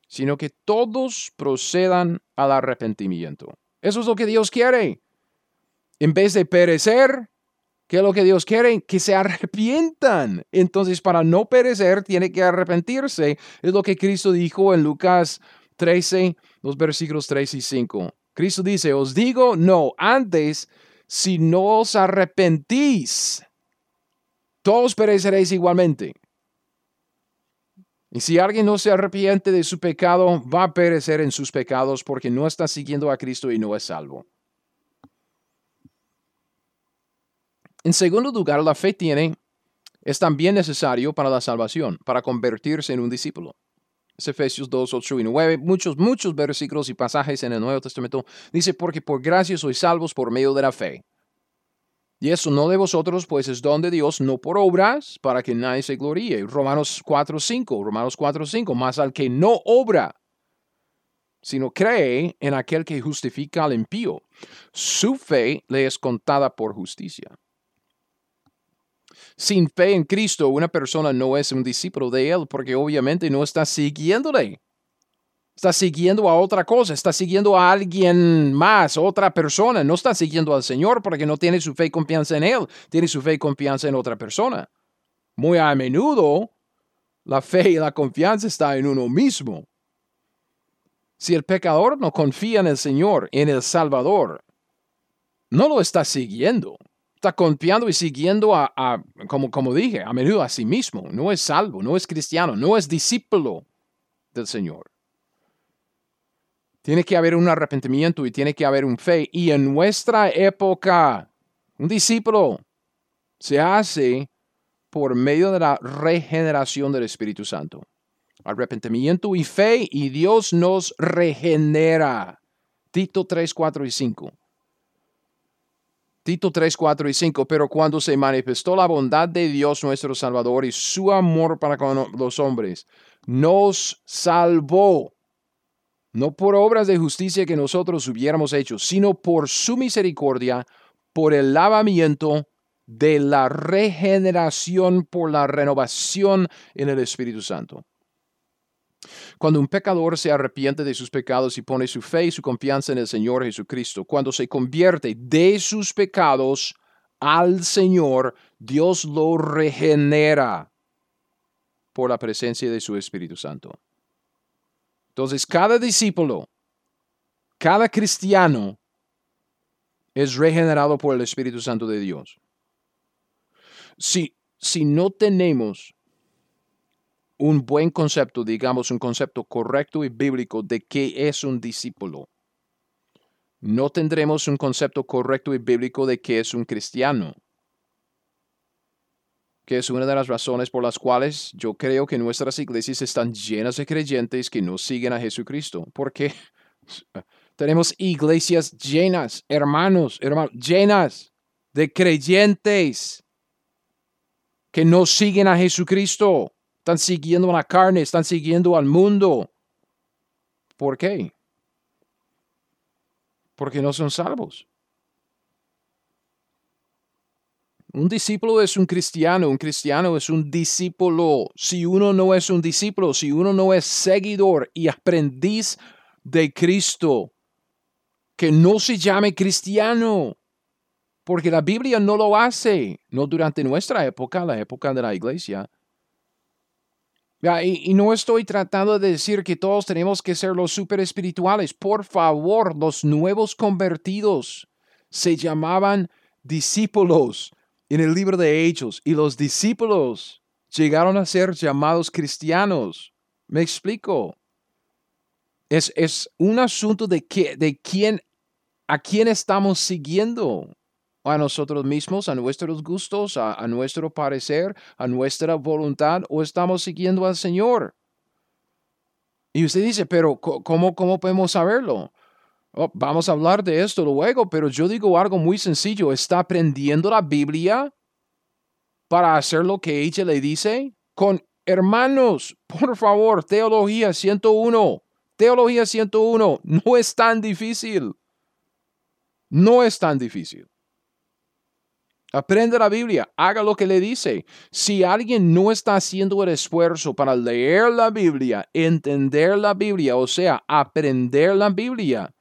sino que todos procedan al arrepentimiento. Eso es lo que Dios quiere. En vez de perecer, ¿Qué es lo que Dios quiere? Que se arrepientan. Entonces, para no perecer, tiene que arrepentirse. Es lo que Cristo dijo en Lucas 13, los versículos 3 y 5. Cristo dice, os digo, no, antes, si no os arrepentís, todos pereceréis igualmente. Y si alguien no se arrepiente de su pecado, va a perecer en sus pecados porque no está siguiendo a Cristo y no es salvo. En segundo lugar, la fe tiene, es también necesario para la salvación, para convertirse en un discípulo. Es Efesios 2, 8 y 9, muchos, muchos versículos y pasajes en el Nuevo Testamento dice, porque por gracia sois salvos por medio de la fe. Y eso no de vosotros, pues es don de Dios, no por obras, para que nadie se gloríe. Romanos 4, 5, Romanos 4, 5, más al que no obra, sino cree en aquel que justifica al impío. Su fe le es contada por justicia. Sin fe en Cristo, una persona no es un discípulo de Él porque obviamente no está siguiéndole. Está siguiendo a otra cosa, está siguiendo a alguien más, otra persona. No está siguiendo al Señor porque no tiene su fe y confianza en Él, tiene su fe y confianza en otra persona. Muy a menudo, la fe y la confianza está en uno mismo. Si el pecador no confía en el Señor, en el Salvador, no lo está siguiendo está confiando y siguiendo a, como, como dije, a menudo a sí mismo. No es salvo, no es cristiano, no es discípulo del Señor. Tiene que haber un arrepentimiento y tiene que haber un fe. Y en nuestra época, un discípulo se hace por medio de la regeneración del Espíritu Santo. Arrepentimiento y fe y Dios nos regenera. Tito 3, 4 y 5. Tito 3, 4 y 5, pero cuando se manifestó la bondad de Dios nuestro Salvador y su amor para con los hombres, nos salvó, no por obras de justicia que nosotros hubiéramos hecho, sino por su misericordia, por el lavamiento de la regeneración, por la renovación en el Espíritu Santo. Cuando un pecador se arrepiente de sus pecados y pone su fe y su confianza en el Señor Jesucristo, cuando se convierte de sus pecados al Señor, Dios lo regenera por la presencia de su Espíritu Santo. Entonces, cada discípulo, cada cristiano es regenerado por el Espíritu Santo de Dios. Si, si no tenemos un buen concepto, digamos, un concepto correcto y bíblico de qué es un discípulo. No tendremos un concepto correcto y bíblico de qué es un cristiano que es una de las razones por las cuales yo creo que nuestras iglesias están llenas de creyentes que no siguen a Jesucristo. Porque tenemos iglesias llenas, hermanos, hermanos, llenas de creyentes que no siguen a Jesucristo. Están siguiendo la carne, están siguiendo al mundo. ¿Por qué? Porque no son salvos. Un discípulo es un cristiano, un cristiano es un discípulo. Si uno no es un discípulo, si uno no es seguidor y aprendiz de Cristo, que no se llame cristiano, porque la Biblia no lo hace, no durante nuestra época, la época de la iglesia. Y, no estoy tratando de decir que todos tenemos que ser los super espirituales. Por favor, los nuevos convertidos se llamaban discípulos en el libro de Hechos y los discípulos llegaron a ser llamados cristianos. Me explico. Es, es un asunto de, que, de quién, a quién estamos siguiendo. A nosotros mismos, a nuestros gustos, a, nuestro parecer, a nuestra voluntad, o estamos siguiendo al Señor. Y usted dice, pero ¿cómo, cómo podemos saberlo? Oh, vamos a hablar de esto luego, pero yo digo algo muy sencillo. ¿Está aprendiendo la Biblia para hacer lo que ella le dice? Con hermanos, por favor, Teología 101. Teología 101. No es tan difícil. No es tan difícil. Aprende la Biblia, haga lo que le dice. Si alguien no está haciendo el esfuerzo para leer la Biblia, entender la Biblia, o sea, aprender la Biblia,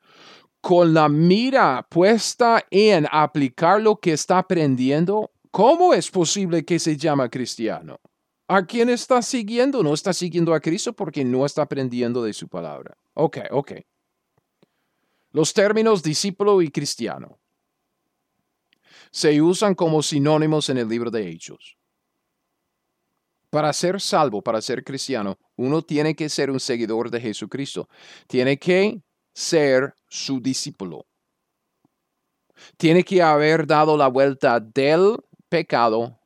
con la mira puesta en aplicar lo que está aprendiendo, ¿cómo es posible que se llama cristiano? ¿A quién está siguiendo? No está siguiendo a Cristo porque no está aprendiendo de su palabra. Ok, ok. Los términos discípulo y cristiano se usan como sinónimos en el libro de Hechos. Para ser salvo, para ser cristiano, uno tiene que ser un seguidor de Jesucristo. Tiene que ser su discípulo. Tiene que haber dado la vuelta del pecado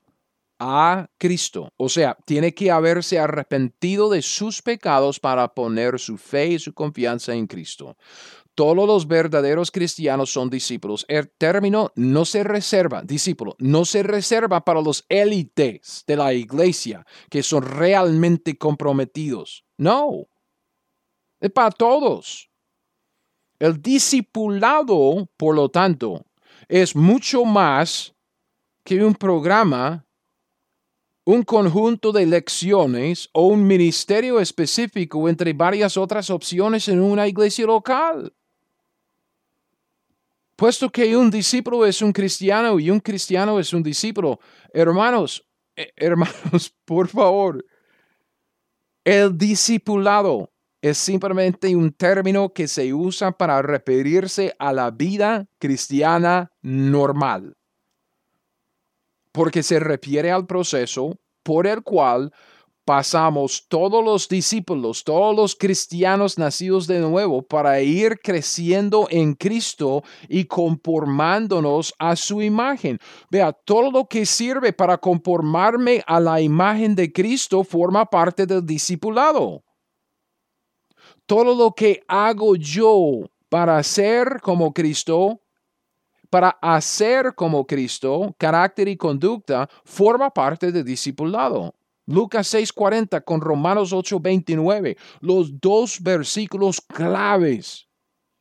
a Cristo. O sea, tiene que haberse arrepentido de sus pecados para poner su fe y su confianza en Cristo. Todos los verdaderos cristianos son discípulos. El término no se reserva, discípulo, no se reserva para los élites de la iglesia que son realmente comprometidos. No, es para todos. El discipulado, por lo tanto, es mucho más que un programa, un conjunto de lecciones o un ministerio específico entre varias otras opciones en una iglesia local. Puesto que un discípulo es un cristiano y un cristiano es un discípulo, hermanos, eh, hermanos, por favor, el discipulado es simplemente un término que se usa para referirse a la vida cristiana normal, porque se refiere al proceso por el cual pasamos todos los discípulos, todos los cristianos nacidos de nuevo para ir creciendo en Cristo y conformándonos a su imagen. Vea, todo lo que sirve para conformarme a la imagen de Cristo forma parte del discipulado todo lo que hago yo para ser como Cristo, para hacer como Cristo, carácter y conducta, forma parte del discipulado. Lucas 6:40 con Romanos 8:29, los dos versículos claves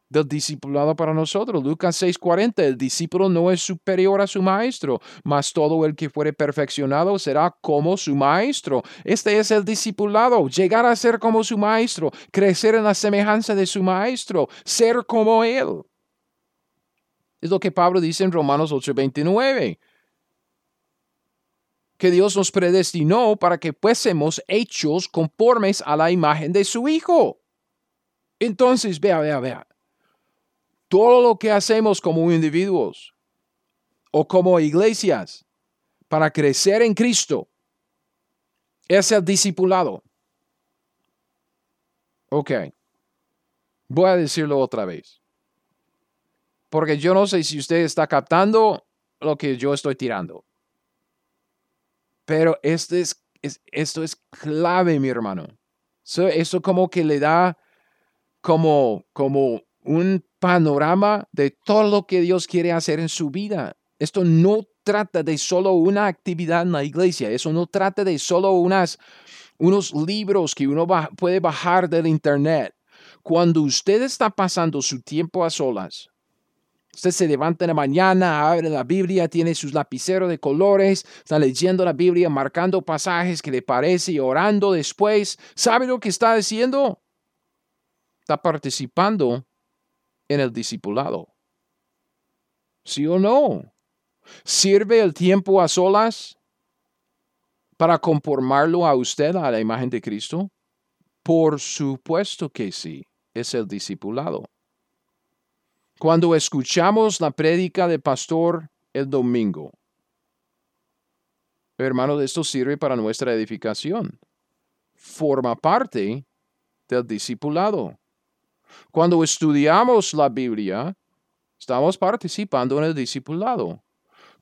del discipulado para nosotros. Lucas 6:40, el discípulo no es superior a su maestro, mas todo el que fuere perfeccionado será como su maestro. Este es el discipulado, llegar a ser como su maestro, crecer en la semejanza de su maestro, ser como él. Es lo que Pablo dice en Romanos 8:29 que Dios nos predestinó para que fuésemos hechos conformes a la imagen de su Hijo. Entonces, vea, vea, vea todo lo que hacemos como individuos o como iglesias para crecer en Cristo es el discipulado. Ok. Voy a decirlo otra vez. Porque yo no sé si usted está captando lo que yo estoy tirando. Pero esto es, esto es clave, mi hermano. Eso, como que le da como, como un panorama de todo lo que Dios quiere hacer en su vida. Esto no trata de solo una actividad en la iglesia, eso no trata de solo unas, unos libros que uno puede bajar del internet. Cuando usted está pasando su tiempo a solas, Usted se levanta en la mañana, abre la Biblia, tiene sus lapiceros de colores, está leyendo la Biblia, marcando pasajes que le parece y orando después. ¿Sabe lo que está haciendo? Está participando en el discipulado. ¿Sí o no? ¿Sirve el tiempo a solas para conformarlo a usted a la imagen de Cristo? Por supuesto que sí, es el discipulado. Cuando escuchamos la prédica de pastor el domingo, hermano, esto sirve para nuestra edificación. Forma parte del discipulado. Cuando estudiamos la Biblia, estamos participando en el discipulado.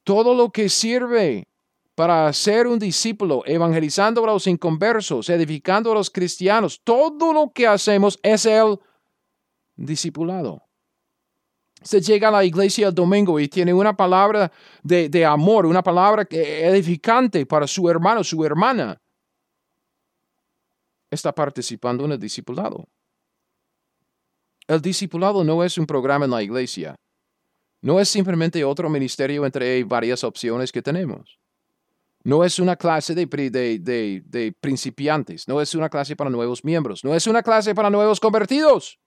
Todo lo que sirve para ser un discípulo, evangelizando a los inconversos, edificando a los cristianos, todo lo que hacemos es el discipulado. Se llega a la iglesia el domingo y tiene una palabra de, amor, una palabra edificante para su hermano, su hermana. Está participando en el discipulado. El discipulado no es un programa en la iglesia. No es simplemente otro ministerio entre varias opciones que tenemos. No es una clase de, de, principiantes. No es una clase para nuevos miembros. No es una clase para nuevos convertidos.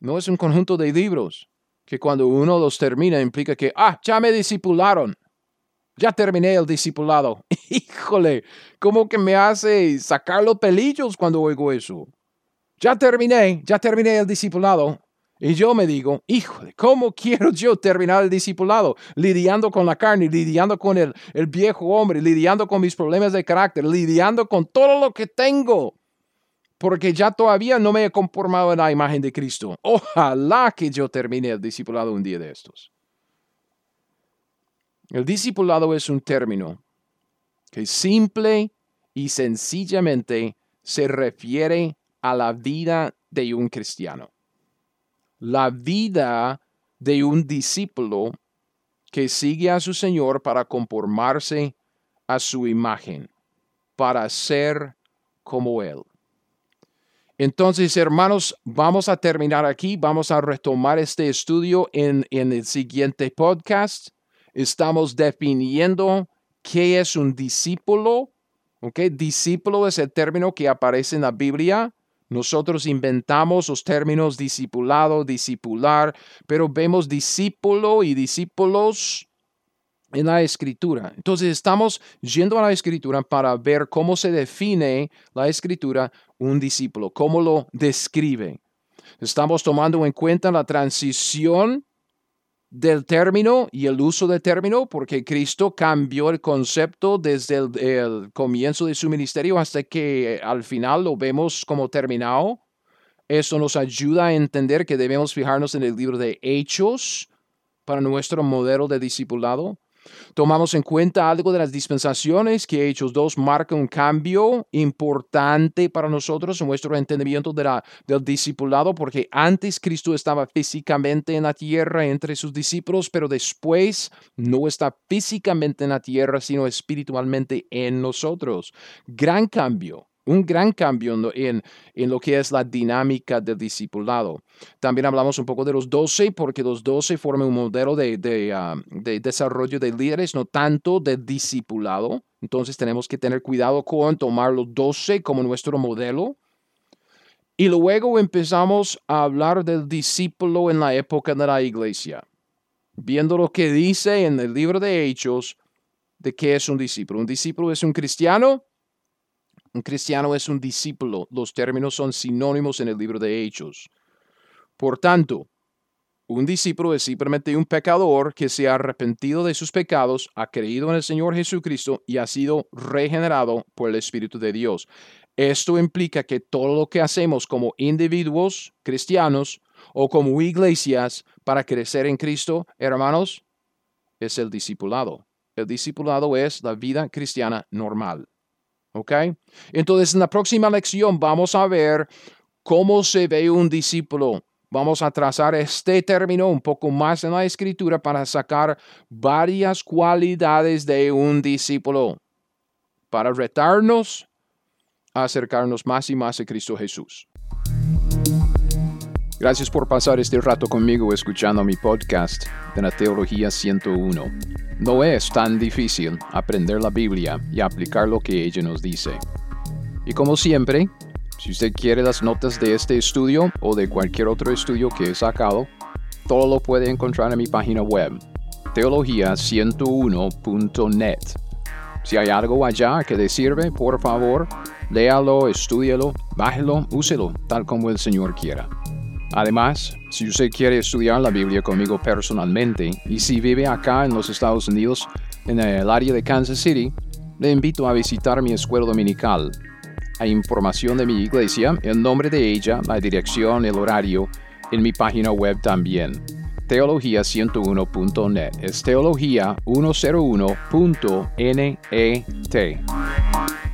No es un conjunto de libros que cuando uno los termina implica que, ah, ya me discipularon. Ya terminé el discipulado. Híjole, ¿cómo que me hace sacar los pelillos cuando oigo eso? Ya terminé, ya terminé el discipulado. Y yo me digo, híjole, ¿cómo quiero yo terminar el discipulado? Lidiando con la carne, lidiando con el, el viejo hombre, lidiando con mis problemas de carácter, lidiando con todo lo que tengo porque ya todavía no me he conformado a la imagen de Cristo. Ojalá que yo termine el discipulado un día de estos. El discipulado es un término que simple y sencillamente se refiere a la vida de un cristiano. La vida de un discípulo que sigue a su Señor para conformarse a su imagen, para ser como Él. Entonces, hermanos, vamos a terminar aquí. Vamos a retomar este estudio en, el siguiente podcast. Estamos definiendo qué es un discípulo. ¿ok? Discípulo es el término que aparece en la Biblia. Nosotros inventamos los términos discipulado, discipular, pero vemos discípulo y discípulos en la escritura. Entonces estamos yendo a la escritura para ver cómo se define la escritura un discípulo, cómo lo describe. Estamos tomando en cuenta la transición del término y el uso del término, porque Cristo cambió el concepto desde el, comienzo de su ministerio hasta que al final lo vemos como terminado. Eso nos ayuda a entender que debemos fijarnos en el libro de Hechos para nuestro modelo de discipulado. Tomamos en cuenta algo de las dispensaciones que Hechos 2 marca un cambio importante para nosotros en nuestro entendimiento del discipulado, porque antes Cristo estaba físicamente en la tierra entre sus discípulos, pero después no está físicamente en la tierra, sino espiritualmente en nosotros. Gran cambio un gran cambio en, lo que es la dinámica del discipulado. También hablamos un poco de los doce, porque los doce forman un modelo de, ah, de, desarrollo de líderes, no tanto de discipulado. Entonces tenemos que tener cuidado con tomar los doce como nuestro modelo. Y luego empezamos a hablar del discípulo en la época de la iglesia, viendo lo que dice en el libro de Hechos de qué es un discípulo. Un discípulo es un cristiano un cristiano es un discípulo. Los términos son sinónimos en el libro de Hechos. Por tanto, un discípulo es simplemente un pecador que se ha arrepentido de sus pecados, ha creído en el Señor Jesucristo y ha sido regenerado por el Espíritu de Dios. Esto implica que todo lo que hacemos como individuos cristianos o como iglesias para crecer en Cristo, hermanos, es el discipulado. El discipulado es la vida cristiana normal. ¿Ok? Entonces, en la próxima lección vamos a ver cómo se ve un discípulo. Vamos a trazar este término un poco más en la escritura para sacar varias cualidades de un discípulo, para retarnos a acercarnos más y más a Cristo Jesús. Gracias por pasar este rato conmigo escuchando mi podcast de la Teología 101. No es tan difícil aprender la Biblia y aplicar lo que ella nos dice. Y como siempre, si usted quiere las notas de este estudio o de cualquier otro estudio que he sacado, todo lo puede encontrar en mi página web, teología101.net. Si hay algo allá que le sirve, por favor, léalo, estúdialo, bájelo, úselo, tal como el Señor quiera. Además, si usted quiere estudiar la Biblia conmigo personalmente y si vive acá en los Estados Unidos, en el área de Kansas City, le invito a visitar mi escuela dominical. Hay información de mi iglesia, el nombre de ella, la dirección, el horario, en mi página web también. Teología101.net. Es teología101.net.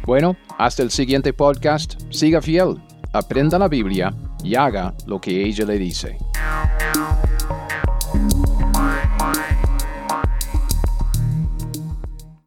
Bueno, hasta el siguiente podcast. Siga fiel, aprenda la Biblia y haga lo que ella le dice.